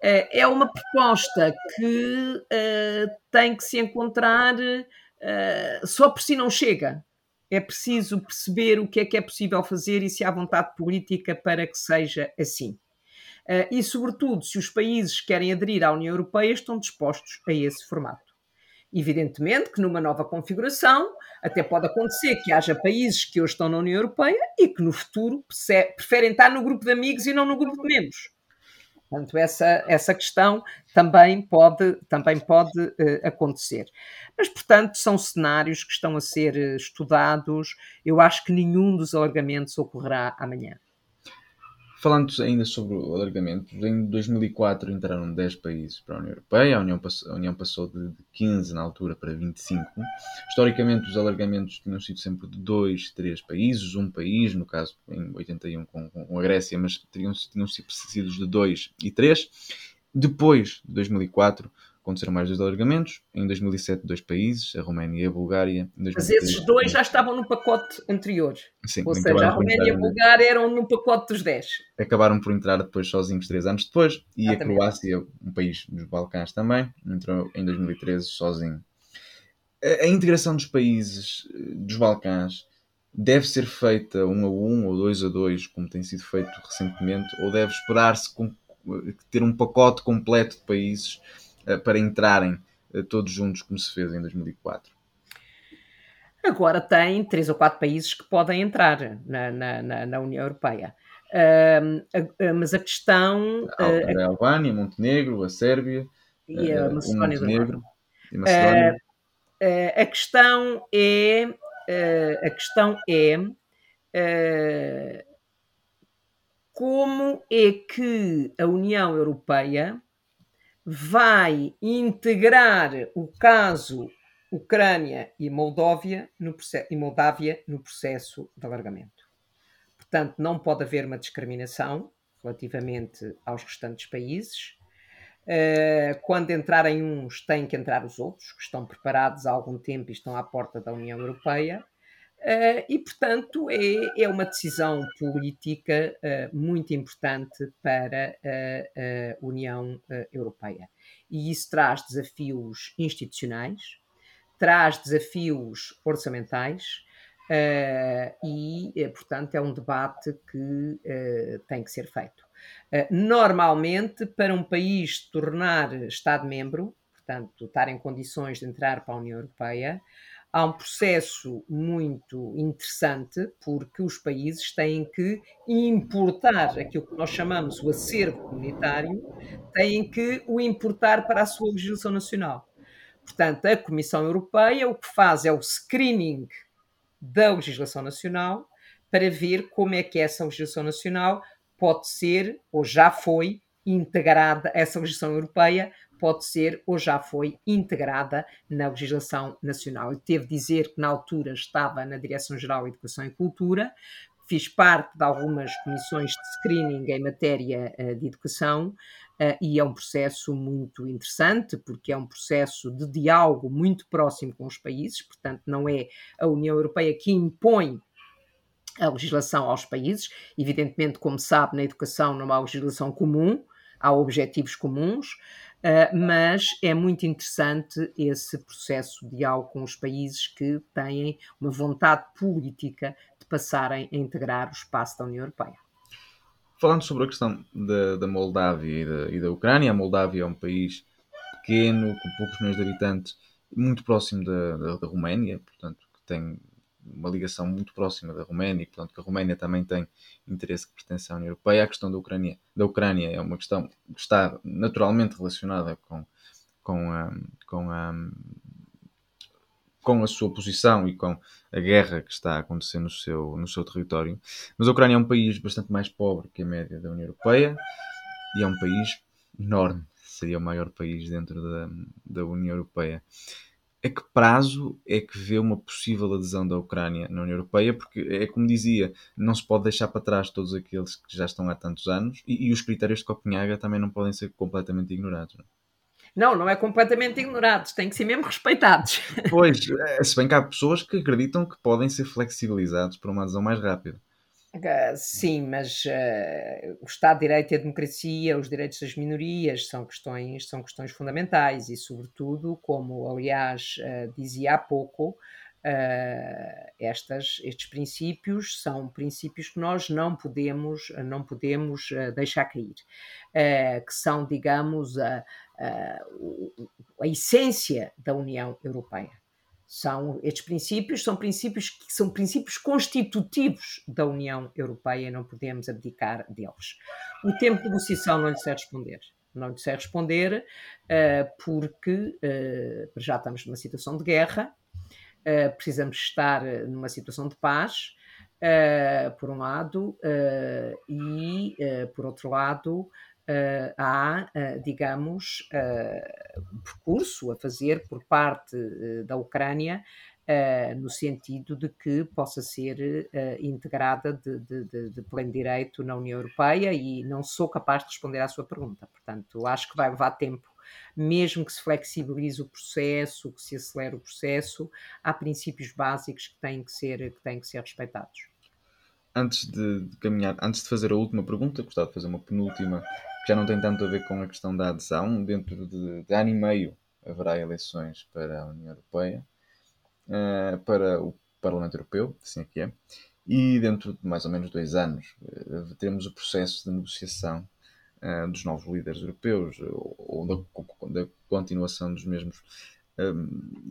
é uma proposta que uh, tem que se encontrar uh, só por si não chega. É preciso perceber o que é que é possível fazer e se há vontade política para que seja assim. Uh, e, sobretudo, se os países que querem aderir à União Europeia estão dispostos a esse formato. Evidentemente que numa nova configuração até pode acontecer que haja países que hoje estão na União Europeia e que no futuro preferem estar no grupo de amigos e não no grupo de membros. Portanto, essa, essa questão também pode, também pode uh, acontecer. Mas, portanto, são cenários que estão a ser uh, estudados. Eu acho que nenhum dos alargamentos ocorrerá amanhã. Falando ainda sobre o alargamento, em 2004 entraram 10 países para a União Europeia, a União, passou, a União passou de 15 na altura para 25. Historicamente, os alargamentos tinham sido sempre de 2, 3 países, um país, no caso em 81 com, com a Grécia, mas tinham, tinham sido precedidos de 2 e 3. Depois de 2004, aconteceram mais dois alargamentos. Em 2007, dois países, a Roménia e a Bulgária. Mas esses dois já estavam no pacote anterior. Sim, Ou seja, a Roménia e a Bulgária eram no pacote dos 10. Acabaram por entrar depois sozinhos, três anos depois. E a Croácia, um país dos Balcãs também, entrou em 2013 sozinho. A, a integração dos países eh, dos Balcãs deve ser feita um a um ou dois a dois, como tem sido feito recentemente, ou deve esperar-se ter um pacote completo de países eh, para entrarem eh, todos juntos, como se fez em 2004? Agora tem três ou quatro países que podem entrar na, na, na União Europeia. Uh, mas a questão. A, a, a Albânia, Montenegro, a Sérvia e a Macedónia. Montenegro, e Macedónia. Uh, a questão é. a questão é. como é que a União Europeia vai integrar o caso Ucrânia e Moldóvia no e Moldávia no processo de alargamento. Portanto, não pode haver uma discriminação relativamente aos restantes países. Uh, quando entrarem uns, têm que entrar os outros, que estão preparados há algum tempo e estão à porta da União Europeia. Uh, e, portanto, é, é uma decisão política uh, muito importante para a, a União uh, Europeia. E isso traz desafios institucionais, traz desafios orçamentais e, portanto, é um debate que tem que ser feito. normalmente, para um país tornar Estado-membro, portanto, estar em condições de entrar para a União Europeia, há um processo muito interessante, porque os países têm que importar aquilo que nós chamamos o acervo comunitário, têm que o importar para a sua legislação nacional. Portanto, a Comissão Europeia o que faz é o screening da legislação nacional para ver como é que essa legislação nacional pode ser ou já foi integrada, essa legislação europeia pode ser ou já foi integrada na legislação nacional. Eu devo dizer que na altura estava na Direção-Geral de Educação e Cultura, fiz parte de algumas comissões de screening em matéria uh, de educação uh, e é um processo muito interessante, porque é um processo de diálogo muito próximo com os países, portanto, não é a União Europeia que impõe a legislação aos países. Evidentemente, como sabe, na educação não há legislação comum, há objetivos comuns, Uh, mas é muito interessante esse processo de diálogo com os países que têm uma vontade política de passarem a integrar o espaço da União Europeia. Falando sobre a questão da, Moldávia e da, e da, Ucrânia, a Moldávia é um país pequeno, com poucos milhões de habitantes, muito próximo da, da Roménia, portanto, que tem uma ligação muito próxima da Roménia, portanto que a Roménia também tem interesse que pertence à União Europeia. A questão da Ucrânia, da Ucrânia é uma questão que está naturalmente relacionada com, com, a, com, a, com a sua posição e com a guerra que está a acontecer no seu, no seu território. Mas a Ucrânia é um país bastante mais pobre que a média da União Europeia e é um país enorme, seria o maior país dentro da, da União Europeia a que prazo é que vê uma possível adesão da Ucrânia na União Europeia? Porque é como dizia, não se pode deixar para trás todos aqueles que já estão há tantos anos e, e os critérios de Copenhaga também não podem ser completamente ignorados. Não? É? Não, não é completamente ignorados, têm que ser mesmo respeitados. Pois, é, se bem que há pessoas que acreditam que podem ser flexibilizados para uma adesão mais rápida. Uh, sim, mas uh, o Estado de Direito e a democracia, os direitos das minorias são questões, são questões fundamentais e, sobretudo, como aliás uh, dizia há pouco, estas, estes princípios são princípios que nós não podemos, não podemos deixar cair, que são, digamos, a, a, a essência da União Europeia. São, estes princípios são princípios que são princípios constitutivos da União Europeia e não podemos abdicar deles. O tempo de negociação não lhe sei responder. Não lhe sei responder uh, porque uh, já estamos numa situação de guerra, uh, precisamos estar numa situação de paz por um lado, e, por outro lado, há, digamos, um percurso a fazer por parte da Ucrânia Uh, no sentido de que possa ser uh, integrada de, de, de, pleno direito na União Europeia e não sou capaz de responder à sua pergunta. Portanto, acho que vai levar tempo, mesmo que se flexibilize o processo, que se acelere o processo, há princípios básicos que têm que ser, que têm que ser respeitados. Antes de, caminhar, antes de fazer a última pergunta, gostava de fazer uma penúltima, que já não tem tanto a ver com a questão da adesão. Dentro de, de ano e meio haverá eleições para a União Europeia uh, para o Parlamento Europeu, assim é que é, e dentro de mais ou menos dois anos uh, teremos o processo de negociação uh, dos novos líderes europeus ou, da, da, continuação dos mesmos.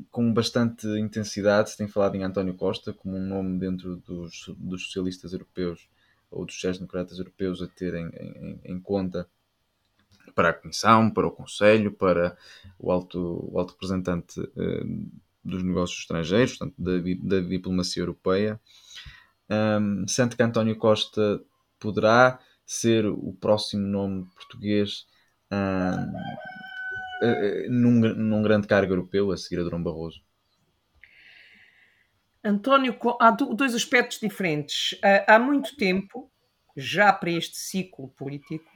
Com bastante intensidade se tem falado em António Costa como um nome dentro dos, dos socialistas europeus ou dos sociais-democratas europeus a terem em, em, em conta para a Comissão, para o Conselho, para o alto, o alto representante dos negócios estrangeiros, portanto, da, da diplomacia europeia. Um, sente que António Costa poderá ser o próximo nome português um, num, num grande cargo europeu a seguir a Durão Barroso? António, há dois aspectos diferentes. Há muito tempo, já para este ciclo político,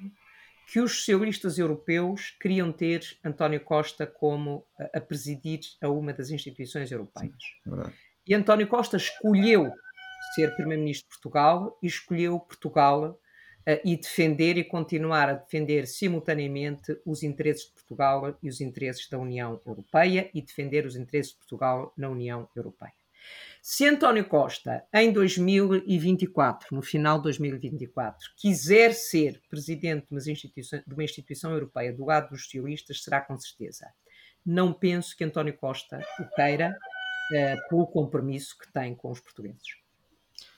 que os socialistas europeus queriam ter António Costa como a, presidir a uma das instituições europeias. Sim, e António Costa escolheu ser primeiro-ministro de Portugal e escolheu Portugal e defender e continuar a defender simultaneamente os interesses de Portugal e os interesses da União Europeia e defender os interesses de Portugal na União Europeia. Se António Costa, em 2024, no final de 2024, quiser ser presidente de uma instituição, de uma instituição europeia do lado dos socialistas, será com certeza. Não penso que António Costa o queira uh, pelo compromisso que tem com os portugueses.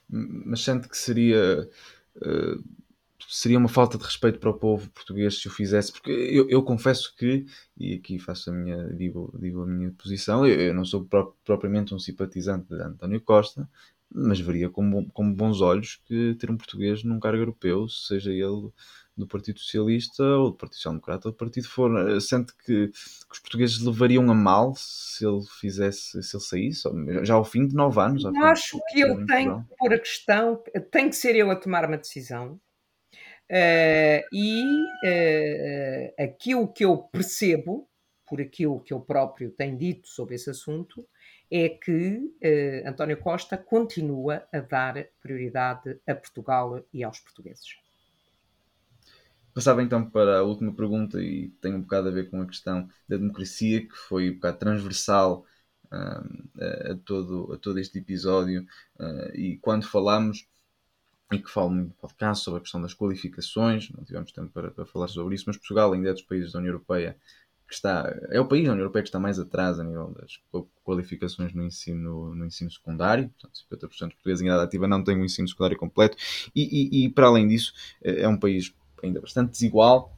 Mas sente que seria. Uh seria uma falta de respeito para o povo português se o fizesse, porque eu, eu confesso que, e aqui faço a minha, digo, digo a minha posição, eu, eu não sou pro, propriamente um simpatizante de António Costa, mas veria com, com bons olhos que ter um português num cargo europeu, seja ele do Partido Socialista ou do Partido Social Democrata ou do partido for, sente que, que, os portugueses levariam a mal se ele fizesse, se ele saísse, já ao fim de nove anos. Acho que eu tenho que pôr a questão, tem que ser eu a tomar uma decisão Uh, e uh, aquilo que eu percebo, por aquilo que eu próprio tenho dito sobre esse assunto, é que uh, António Costa continua a dar prioridade a Portugal e aos portugueses. Passava então para a última pergunta e tem um bocado a ver com a questão da democracia, que foi um bocado transversal uh, a, todo, a todo este episódio. Uh, e quando falamos e que falo no podcast sobre a questão das qualificações, não tivemos tempo para, para, falar sobre isso, mas Portugal ainda é dos países da União Europeia que está, é o país da União Europeia que está mais atrás a nível das qualificações no ensino, no ensino secundário, portanto 50% de portugues em idade ativa não tem um ensino secundário completo. E, e, e para além disso é, é um país ainda bastante desigual,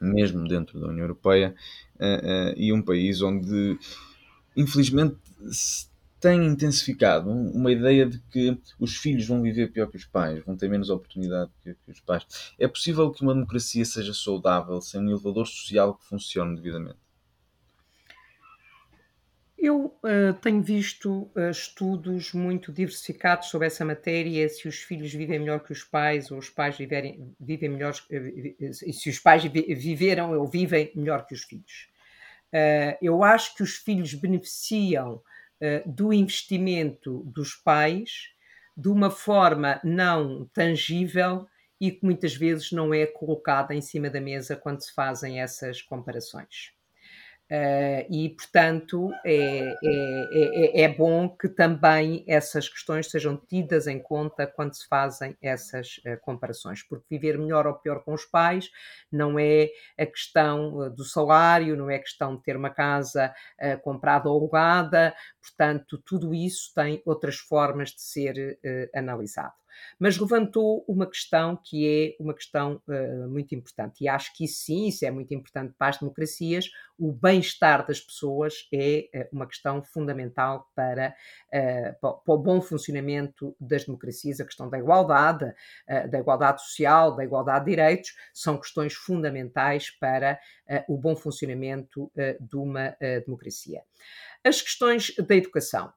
mesmo dentro da União Europeia, uh, uh, e um país onde infelizmente tem intensificado uma ideia de que os filhos vão viver pior que os pais, vão ter menos oportunidade que, que os pais. É possível que uma democracia seja saudável sem um elevador social que funcione devidamente? Eu uh, tenho visto uh, estudos muito diversificados sobre essa matéria, se os filhos vivem melhor que os pais, ou os pais viverem, vivem melhor, uh, se os pais viveram ou vivem melhor que os filhos. eu acho que os filhos beneficiam eh, do investimento dos pais de uma forma não tangível e que muitas vezes não é colocada em cima da mesa quando se fazem essas comparações. Uh, e, portanto, é, é, é, é, bom que também essas questões sejam tidas em conta quando se fazem essas uh, comparações, porque viver melhor ou pior com os pais não é a questão uh, do salário, não é a questão de ter uma casa comprada ou alugada, portanto, tudo isso tem outras formas de ser analisado. Mas levantou uma questão que é uma questão uh, muito importante. E acho que isso sim, isso é muito importante para as democracias. O bem-estar das pessoas é uh, uma questão fundamental para, uh, para, para, o bom funcionamento das democracias. A questão da igualdade, da igualdade social, da igualdade de direitos, são questões fundamentais para o bom funcionamento de uma democracia. As questões da educação.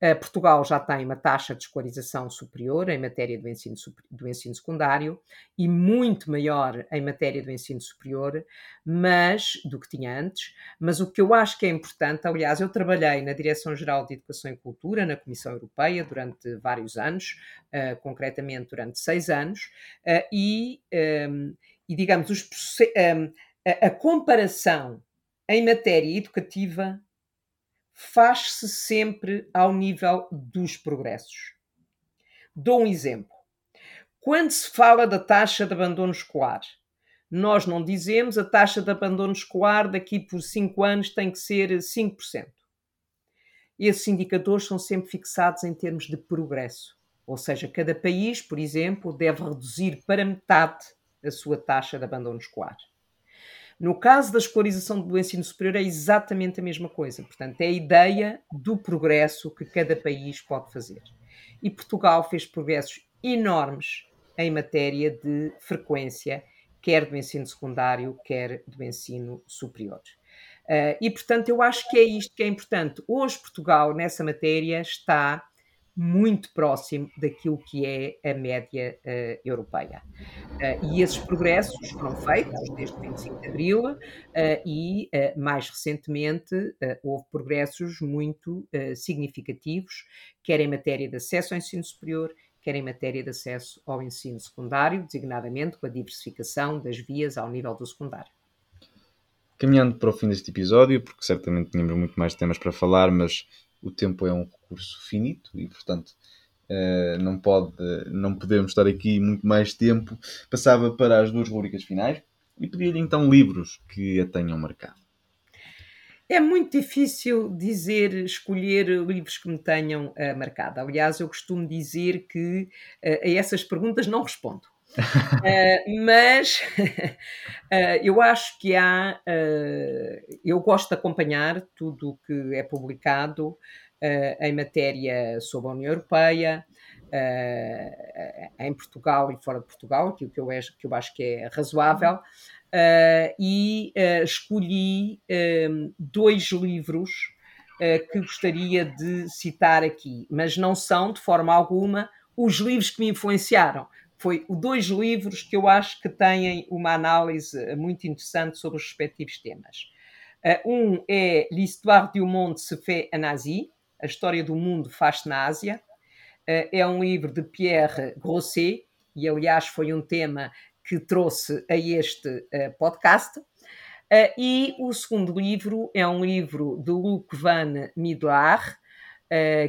Uh, Portugal já tem uma taxa de escolarização superior em matéria do ensino, do ensino secundário e muito maior em matéria do ensino superior, mas do que tinha antes. Mas o que eu acho que é importante, aliás, eu trabalhei na Direção-Geral de Educação e Cultura, na Comissão Europeia, durante vários anos, uh, concretamente durante seis anos, uh, e, um, ehm, e, digamos, os, um, ehm, a, a comparação em matéria educativa faz-se sempre ao nível dos progressos. Dou um exemplo. Quando se fala da taxa de abandono escolar, nós não dizemos a taxa de abandono escolar daqui por 5 anos tem que ser 5%. Esses indicadores são sempre fixados em termos de progresso. Ou seja, cada país, por exemplo, deve reduzir para metade a sua taxa de abandono escolar. No caso da escolarização do ensino superior é exatamente a mesma coisa. Portanto, é a ideia do progresso que cada país pode fazer. E Portugal fez progressos enormes em matéria de frequência, quer do ensino secundário, quer do ensino superior. Uh, e, portanto, eu acho que é isto que é importante. Hoje, Portugal, nessa matéria, está muito próximo daquilo que é a média uh, europeia. Uh, e esses progressos foram feitos desde 25 de Abril uh, e, mais recentemente, houve progressos muito significativos, quer em matéria de acesso ao ensino superior, quer em matéria de acesso ao ensino secundário, designadamente com a diversificação das vias ao nível do secundário. Caminhando para o fim deste episódio, porque certamente tínhamos muito mais temas para falar, mas o tempo é um recurso finito e, portanto, uh, não, pode, não podemos estar aqui muito mais tempo. Passava para as duas rubricas finais e pedia-lhe então livros que a tenham marcado. É muito difícil dizer, escolher livros que me tenham uh, marcado. Aliás, eu costumo dizer que uh, a essas perguntas não respondo. Uh, mas uh, eu acho que há. Uh, eu gosto de acompanhar tudo o que é publicado em matéria sobre a União Europeia, em Portugal e fora de Portugal, aquilo que eu, que eu acho que é razoável. e escolhi dois livros que gostaria de citar aqui, mas não são, de forma alguma, os livros que me influenciaram foi dois livros que eu acho que têm uma análise muito interessante sobre os respectivos temas. Uh, um é L'Histoire du monde se fait en Asie, a história do mundo faz-se na Ásia. Uh, é um livro de Pierre Grosset, e aliás foi um tema que trouxe a este podcast. e o segundo livro é um livro de Luc van Middelaar,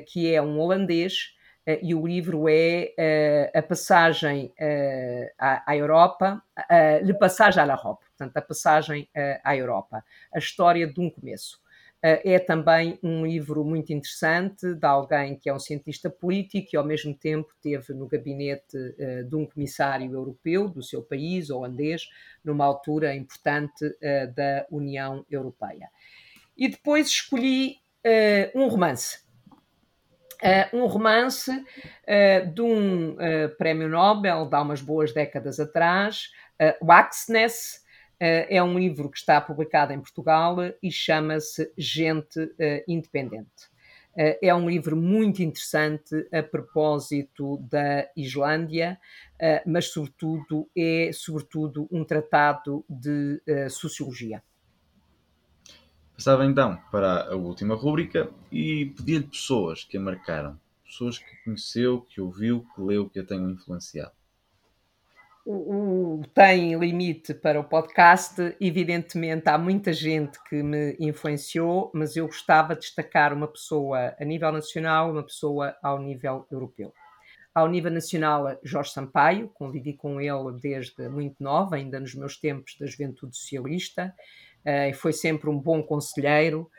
que é um holandês, eh, e o livro é eh, a passagem eh, à, à, Europa, Le Passage à l'Europe, portanto, a passagem à Europa, a história de um começo. É também um livro muito interessante de alguém que é um cientista político e, ao mesmo tempo, teve no gabinete de um comissário europeu do seu país, holandês, numa altura importante da União Europeia. E depois escolhi um romance Uh, um romance uh, de um uh, prémio Nobel de há umas boas décadas atrás, uh, Waxness, é um livro que está publicado em Portugal e chama-se Gente Independente. é um livro muito interessante a propósito da Islândia, mas sobretudo é sobretudo um tratado de sociologia. Passava então para a última rúbrica e pedia-lhe pessoas que a marcaram, pessoas que conheceu, que ouviu, que leu, que a tenham influenciado. O, o, tem limite para o podcast, evidentemente há muita gente que me influenciou, mas eu gostava de destacar uma pessoa a nível nacional, uma pessoa ao nível europeu. Ao nível nacional, Jorge Sampaio, convivi com ele desde muito nova, ainda nos meus tempos da juventude socialista, uh, foi sempre um bom conselheiro,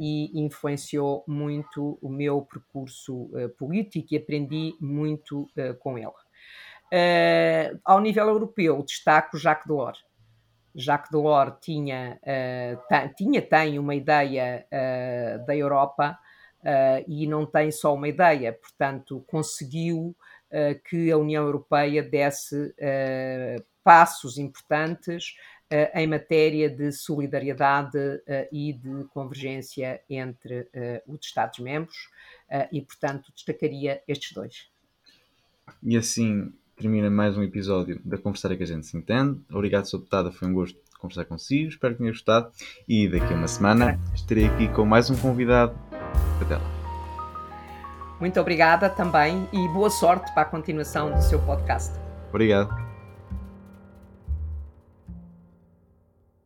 e influenciou muito o meu percurso político e aprendi muito com ele. ao nível europeu, destaco Jacques Delors. Jacques Delors tinha, tinha tem uma ideia da Europa e não tem só uma ideia, portanto, conseguiu que a União Europeia desse passos importantes uh, em matéria de solidariedade uh, e de convergência entre uh, os Estados-membros e, portanto, destacaria estes dois. E assim termina mais um episódio da Conversar que a gente se entende. Obrigado, Sr. Deputada, foi um gosto conversar consigo, espero que tenha gostado e daqui a uma semana estarei aqui com mais um convidado. Até lá. Muito obrigada também e boa sorte para a continuação do seu podcast. Obrigado.